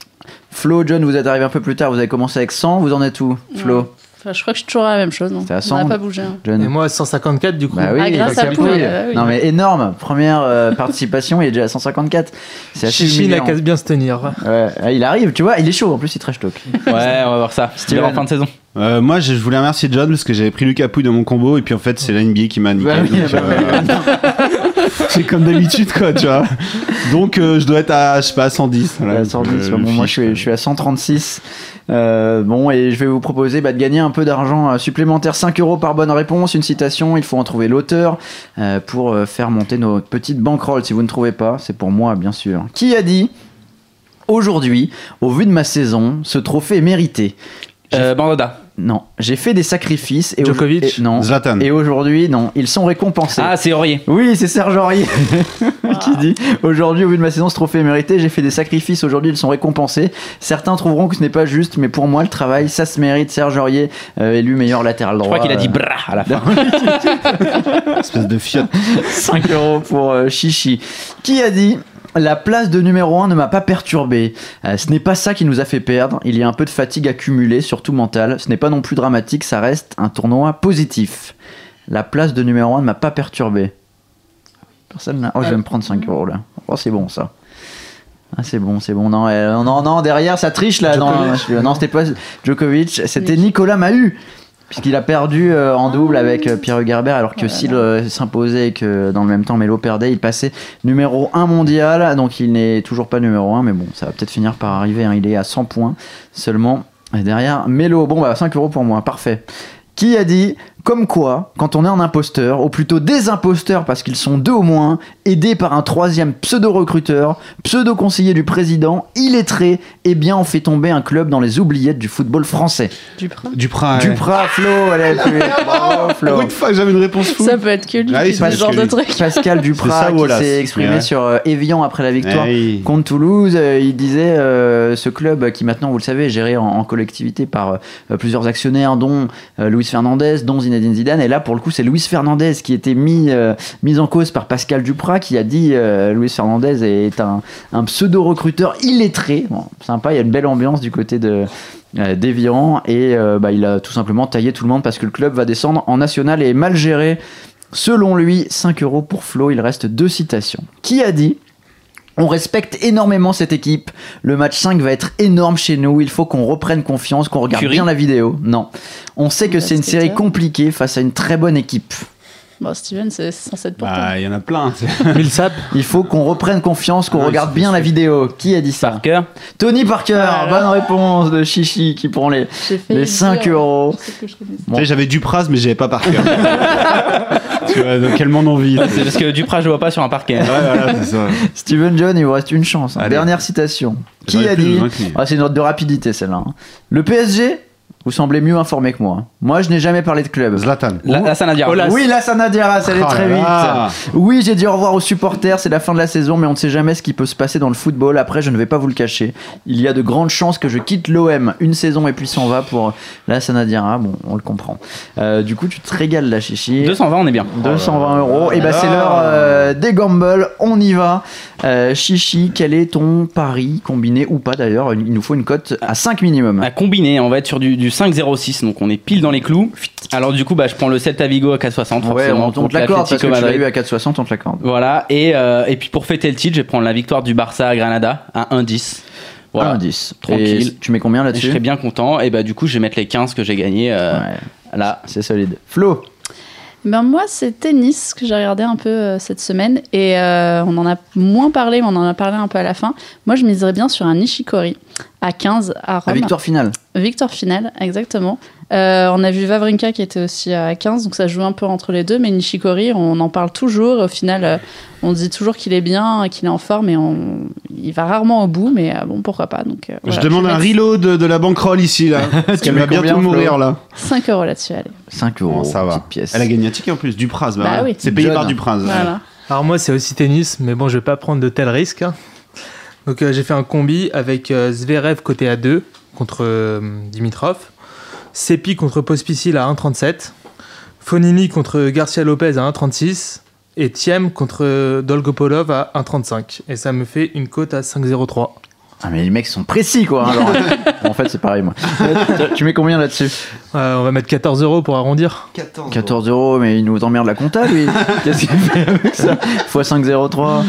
Flo, John, vous êtes arrivé un peu plus tard. Vous avez commencé avec 100. Vous en êtes où, Flo Enfin, je crois que je suis toujours à la même chose. non T'es à On 100. n'a pas bougé. hein. John Et moi, 154 du coup. Bah oui, Ah, grâce bah, à c'est vous, cool. euh, oui. Non mais énorme. Première euh, <laughs> participation, il est déjà à 154. C'est assez Chichi, il a humiliant. qu'à bien se tenir. Ouais, ah, il arrive, tu vois, il est chaud. En plus, il trash talk. <laughs> Ouais, on va voir ça. Steven. en fin de saison. Euh, moi, je je voulais remercier John parce que j'avais pris Lucas Pouille dans mon combo et puis en fait, c'est la NBA qui m'a niqué. Bah oui, donc, bah euh, <laughs> <laughs> c'est comme d'habitude, quoi, tu vois. Donc, euh, je dois être à, je sais pas, à 110. voilà. Ouais, 110, Euh, bon, moi je suis, je suis à 136. Euh, bon, et je vais vous proposer bah, de gagner un peu d'argent euh, supplémentaire. 5 euros par bonne réponse, une citation, il faut en trouver l'auteur euh, pour faire monter nos petites bankrolls. Si vous ne trouvez pas, c'est pour moi, bien sûr. Qui a dit Aujourd'hui, au vu de ma saison, ce trophée est mérité? Euh, Bandada. Non, j'ai fait des sacrifices. Et Djokovic et- Non. Zlatan. Et aujourd'hui, non, ils sont récompensés. Ah, c'est Aurier. Oui, c'est Serge Aurier <laughs> qui dit Aujourd'hui, au vu de ma saison, ce trophée est mérité. J'ai fait des sacrifices. Aujourd'hui, ils sont récompensés. Certains trouveront que ce n'est pas juste, mais pour moi, le travail, ça se mérite. Serge Aurier, euh, élu meilleur latéral Je droit. crois qu'il a dit euh, brah à la fin. <laughs> Espèce de fiotte. <laughs> 5 euros pour euh, Chichi. Qui a dit la place de numéro 1 ne m'a pas perturbé. Euh, ce n'est pas ça qui nous a fait perdre. Il y a un peu de fatigue accumulée, surtout mentale. Ce n'est pas non plus dramatique, ça reste un tournoi positif. La place de numéro 1 ne m'a pas perturbé. Personne n'a. Oh, je vais me prendre 5 euros là. Oh, c'est bon ça. Ah, c'est bon, c'est bon. Non, euh, non, non, derrière ça triche là. Non, Djokovic. non, c'était pas Djokovic, c'était Nicolas Mahut. Puisqu'il a perdu euh, en double avec euh, Pierre Gerber, alors que s'il euh, s'imposait et que dans le même temps Melo perdait, il passait numéro 1 mondial. Donc il n'est toujours pas numéro 1, mais bon, ça va peut-être finir par arriver. hein. Il est à 100 points seulement. Et derrière Melo, bon bah 5 euros pour moi, parfait. Qui a dit comme quoi, quand on est un imposteur, ou plutôt des imposteurs parce qu'ils sont deux au moins, aidés par un troisième pseudo-recruteur, pseudo-conseiller du président, illettré, eh bien on fait tomber un club dans les oubliettes du football français. Duprat. Duprat. ouais. Duprat, Flo, allez, tu- <laughs> bravo Flo. Pour une fois que j'avais une réponse fou. Ça peut être que lui Ah oui, ce genre de truc. Pascal Duprat ça, qui s'est exprimé Ouais. sur euh, Evian après la victoire Hey. contre Toulouse. Euh, il disait euh, ce club qui maintenant, vous le savez, est géré en, en collectivité par euh, plusieurs actionnaires, dont euh, Luis Fernandez, dont Zinedine Et là, pour le coup, c'est Luis Fernandez qui était mis, euh, mis en cause par Pascal Duprat, qui a dit euh, Luis Fernandez est un, pseudo-recruteur illettré. Bon, sympa, il y a une belle ambiance du côté de euh, et bah, il a tout simplement taillé tout le monde parce que le club va descendre en national et est mal géré. Selon lui, 5 euros pour Flo, il reste deux citations. Qui a dit on respecte énormément cette équipe. Le match 5 va être énorme chez nous. Il faut qu'on reprenne confiance, qu'on regarde Curie bien la vidéo. Non. On sait que c'est une série compliquée face à une très bonne équipe. Bon, Steven, c'est censé être pour toi. Bah, il y en a plein. <laughs> Millsap. Il faut qu'on reprenne confiance, qu'on Ah, regarde bien la vidéo. Qui a dit ça Parker. Tony Parker. Ah bonne réponse de Chichi qui prend les, les le 5 dire, euros. connais. Bon. Tu sais, j'avais Dupraz, mais j'avais pas par cœur. <laughs> tu vois, donc quel monde on vit. C'est parce que Duprat, je le vois pas sur un parquet. Ouais, voilà, c'est ça. Steven John, il vous reste une chance. hein. Dernière citation. Qui a dit. Ah, C'est une note de rapidité celle-là. hein. Le PSG, vous semblez mieux informé que moi. Moi, je n'ai jamais parlé de club. Zlatan. La, la Sanadiara. Olas. Oui, la Sanadiara, elle est Oh très là vite. là. Oui, j'ai dit au revoir aux supporters, c'est la fin de la saison, mais on ne sait jamais ce qui peut se passer dans le football. Après, je ne vais pas vous le cacher. Il y a de grandes chances que je quitte l'OM une saison et puis s'en va pour la Sanadiara. Bon, on le comprend. Euh, du coup, tu te régales là, Chichi. 220, on est bien. 220 euros. Et bah, c'est l'heure euh, des gambles. On y va. Euh, Chichi, quel est ton pari combiné ou pas d'ailleurs? Il nous faut une cote à 5 minimum. À combiner, on va être sur du, du 5-0-6, donc on est pile dans les clous. Alors du coup, bah, je prends le Celta Vigo à 4,60 forcément. Ouais, on, te l'accorde parce que tu l'as eu à 4,60, on te l'accorde. Voilà, et, euh, et puis pour fêter le titre, je vais prendre la victoire du Barça à Granada à 1-10. Voilà. 1,10. Tranquille. Et tu mets combien Et je là-dessus serais bien content, et bah du coup, je vais mettre les 15 que j'ai gagnés euh, Ouais, là. c'est solide. Flo Ben moi, c'est tennis que j'ai regardé un peu euh, cette semaine et euh, on en a moins parlé, mais on en a parlé un peu à la fin. Moi, je miserais bien sur un Nishikori à 15 à Rome. victoire finale. Victoire finale, exactement. Euh, on a vu Vavrinka qui était aussi à 15, donc ça joue un peu entre les deux. Mais Nishikori, on en parle toujours. Au final, euh, on dit toujours qu'il est bien, qu'il est en forme, et on... il va rarement au bout. Mais euh, bon, pourquoi pas. Donc, euh, Je demande un mettre reload de, de la banquerolle ici, là. <laughs> Parce qu'elle va bientôt mourir, là. 5 euros là-dessus, allez. 5 euros. Ça va. petite pièce. Elle a gagné un ticket en plus, Dupraz. Bah, Bah ouais. oui. C'est payé John. par Dupraz. ouais. Voilà. Alors moi c'est aussi tennis, mais bon je vais pas prendre de tels risques. hein. Donc euh, j'ai fait un combi avec euh, Zverev côté A2 contre euh, Dimitrov, Sepi contre Pospisil à 1,37, Fonini contre Garcia Lopez à 1,36 et Thiem contre Dolgopolov à 1,35. Et ça me fait une cote à 5,03. Ah, mais les mecs sont précis, quoi. hein, alors. <laughs> en fait, c'est pareil, moi. Tu- mets combien là-dessus Euh, on va mettre 14 euros pour arrondir. 14 euros, mais il nous emmerde la compta, lui. <laughs> Qu'est-ce qu'il fait avec ça x 5,03.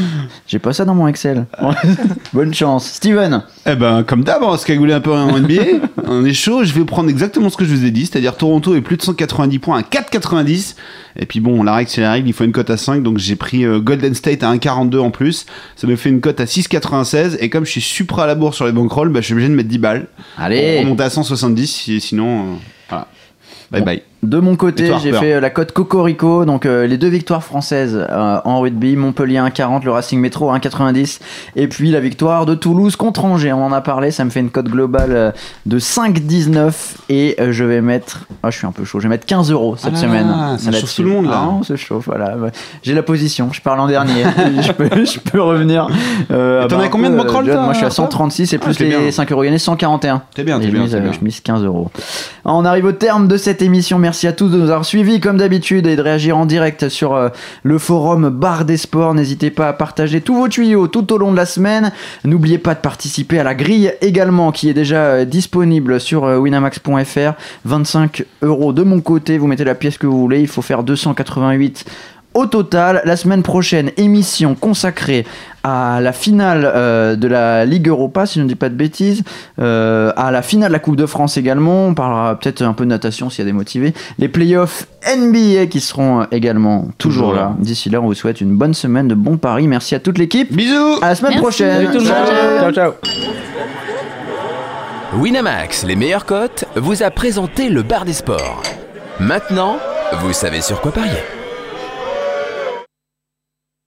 J'ai pas ça dans mon Excel. <laughs> Bonne chance. Steven Eh ben, comme d'hab, on va se cagouler un peu en NBA. on est chaud. Je vais prendre exactement ce que je vous ai dit, c'est-à-dire Toronto est plus de 190 points à 4,90. Et puis bon, la règle, c'est la règle, il faut une cote à 5. Donc j'ai pris euh, Golden State à 1,42 en plus. Ça me fait une cote à 6,96. Et comme je suis supra à la bourre sur les bankrolls, bah, je suis obligé de mettre 10 balles. Allez remonter à 170, si- sinon, euh, voilà. Bye Bon. bye. De mon côté, j'ai fait euh, la cote Cocorico, donc euh, les deux victoires françaises euh, en rugby, Montpellier 1,40, le Racing Métro 1,90, et puis la victoire de Toulouse contre Angers. On en a parlé, ça me fait une cote globale euh, de 5,19 et je vais mettre, ah je suis un peu chaud, je vais mettre 15 euros cette Ah là semaine. là, ça chauffe tout le monde, là. Ah, se chauffe, voilà. J'ai la position, je parle en dernier, <laughs> je, peux, je peux revenir. T'en bah, as combien de toi, Moi je suis à Harper 136 et Ah, plus les bien. 5 euros gagnés, 141. T'es bien, t'es bien, bien. je mise 15 euros. On arrive au terme de cette émission. Merci à tous de nous avoir suivis comme d'habitude et de réagir en direct sur euh, le forum Bar des Sports. N'hésitez pas à partager tous vos tuyaux tout au long de la semaine. N'oubliez pas de participer à la grille également qui est déjà euh, disponible sur euh, winamax.fr. 25 euros de mon côté. Vous mettez la pièce que vous voulez. Il faut faire 288 au total, la semaine prochaine, émission consacrée à la finale euh, de la Ligue Europa, si je ne dis pas de bêtises, euh, à la finale de la Coupe de France également. On parlera peut-être un peu de natation s'il y a des motivés. Les playoffs NBA qui seront également toujours Toujours là. là. D'ici là, on vous souhaite une bonne semaine de bons paris. Merci à toute l'équipe. Bisous À la semaine Merci. prochaine. Salut tout le monde. Ciao. ciao. ciao. Winamax, les meilleures cotes, vous a présenté le bar des sports. Maintenant, vous savez sur quoi parier.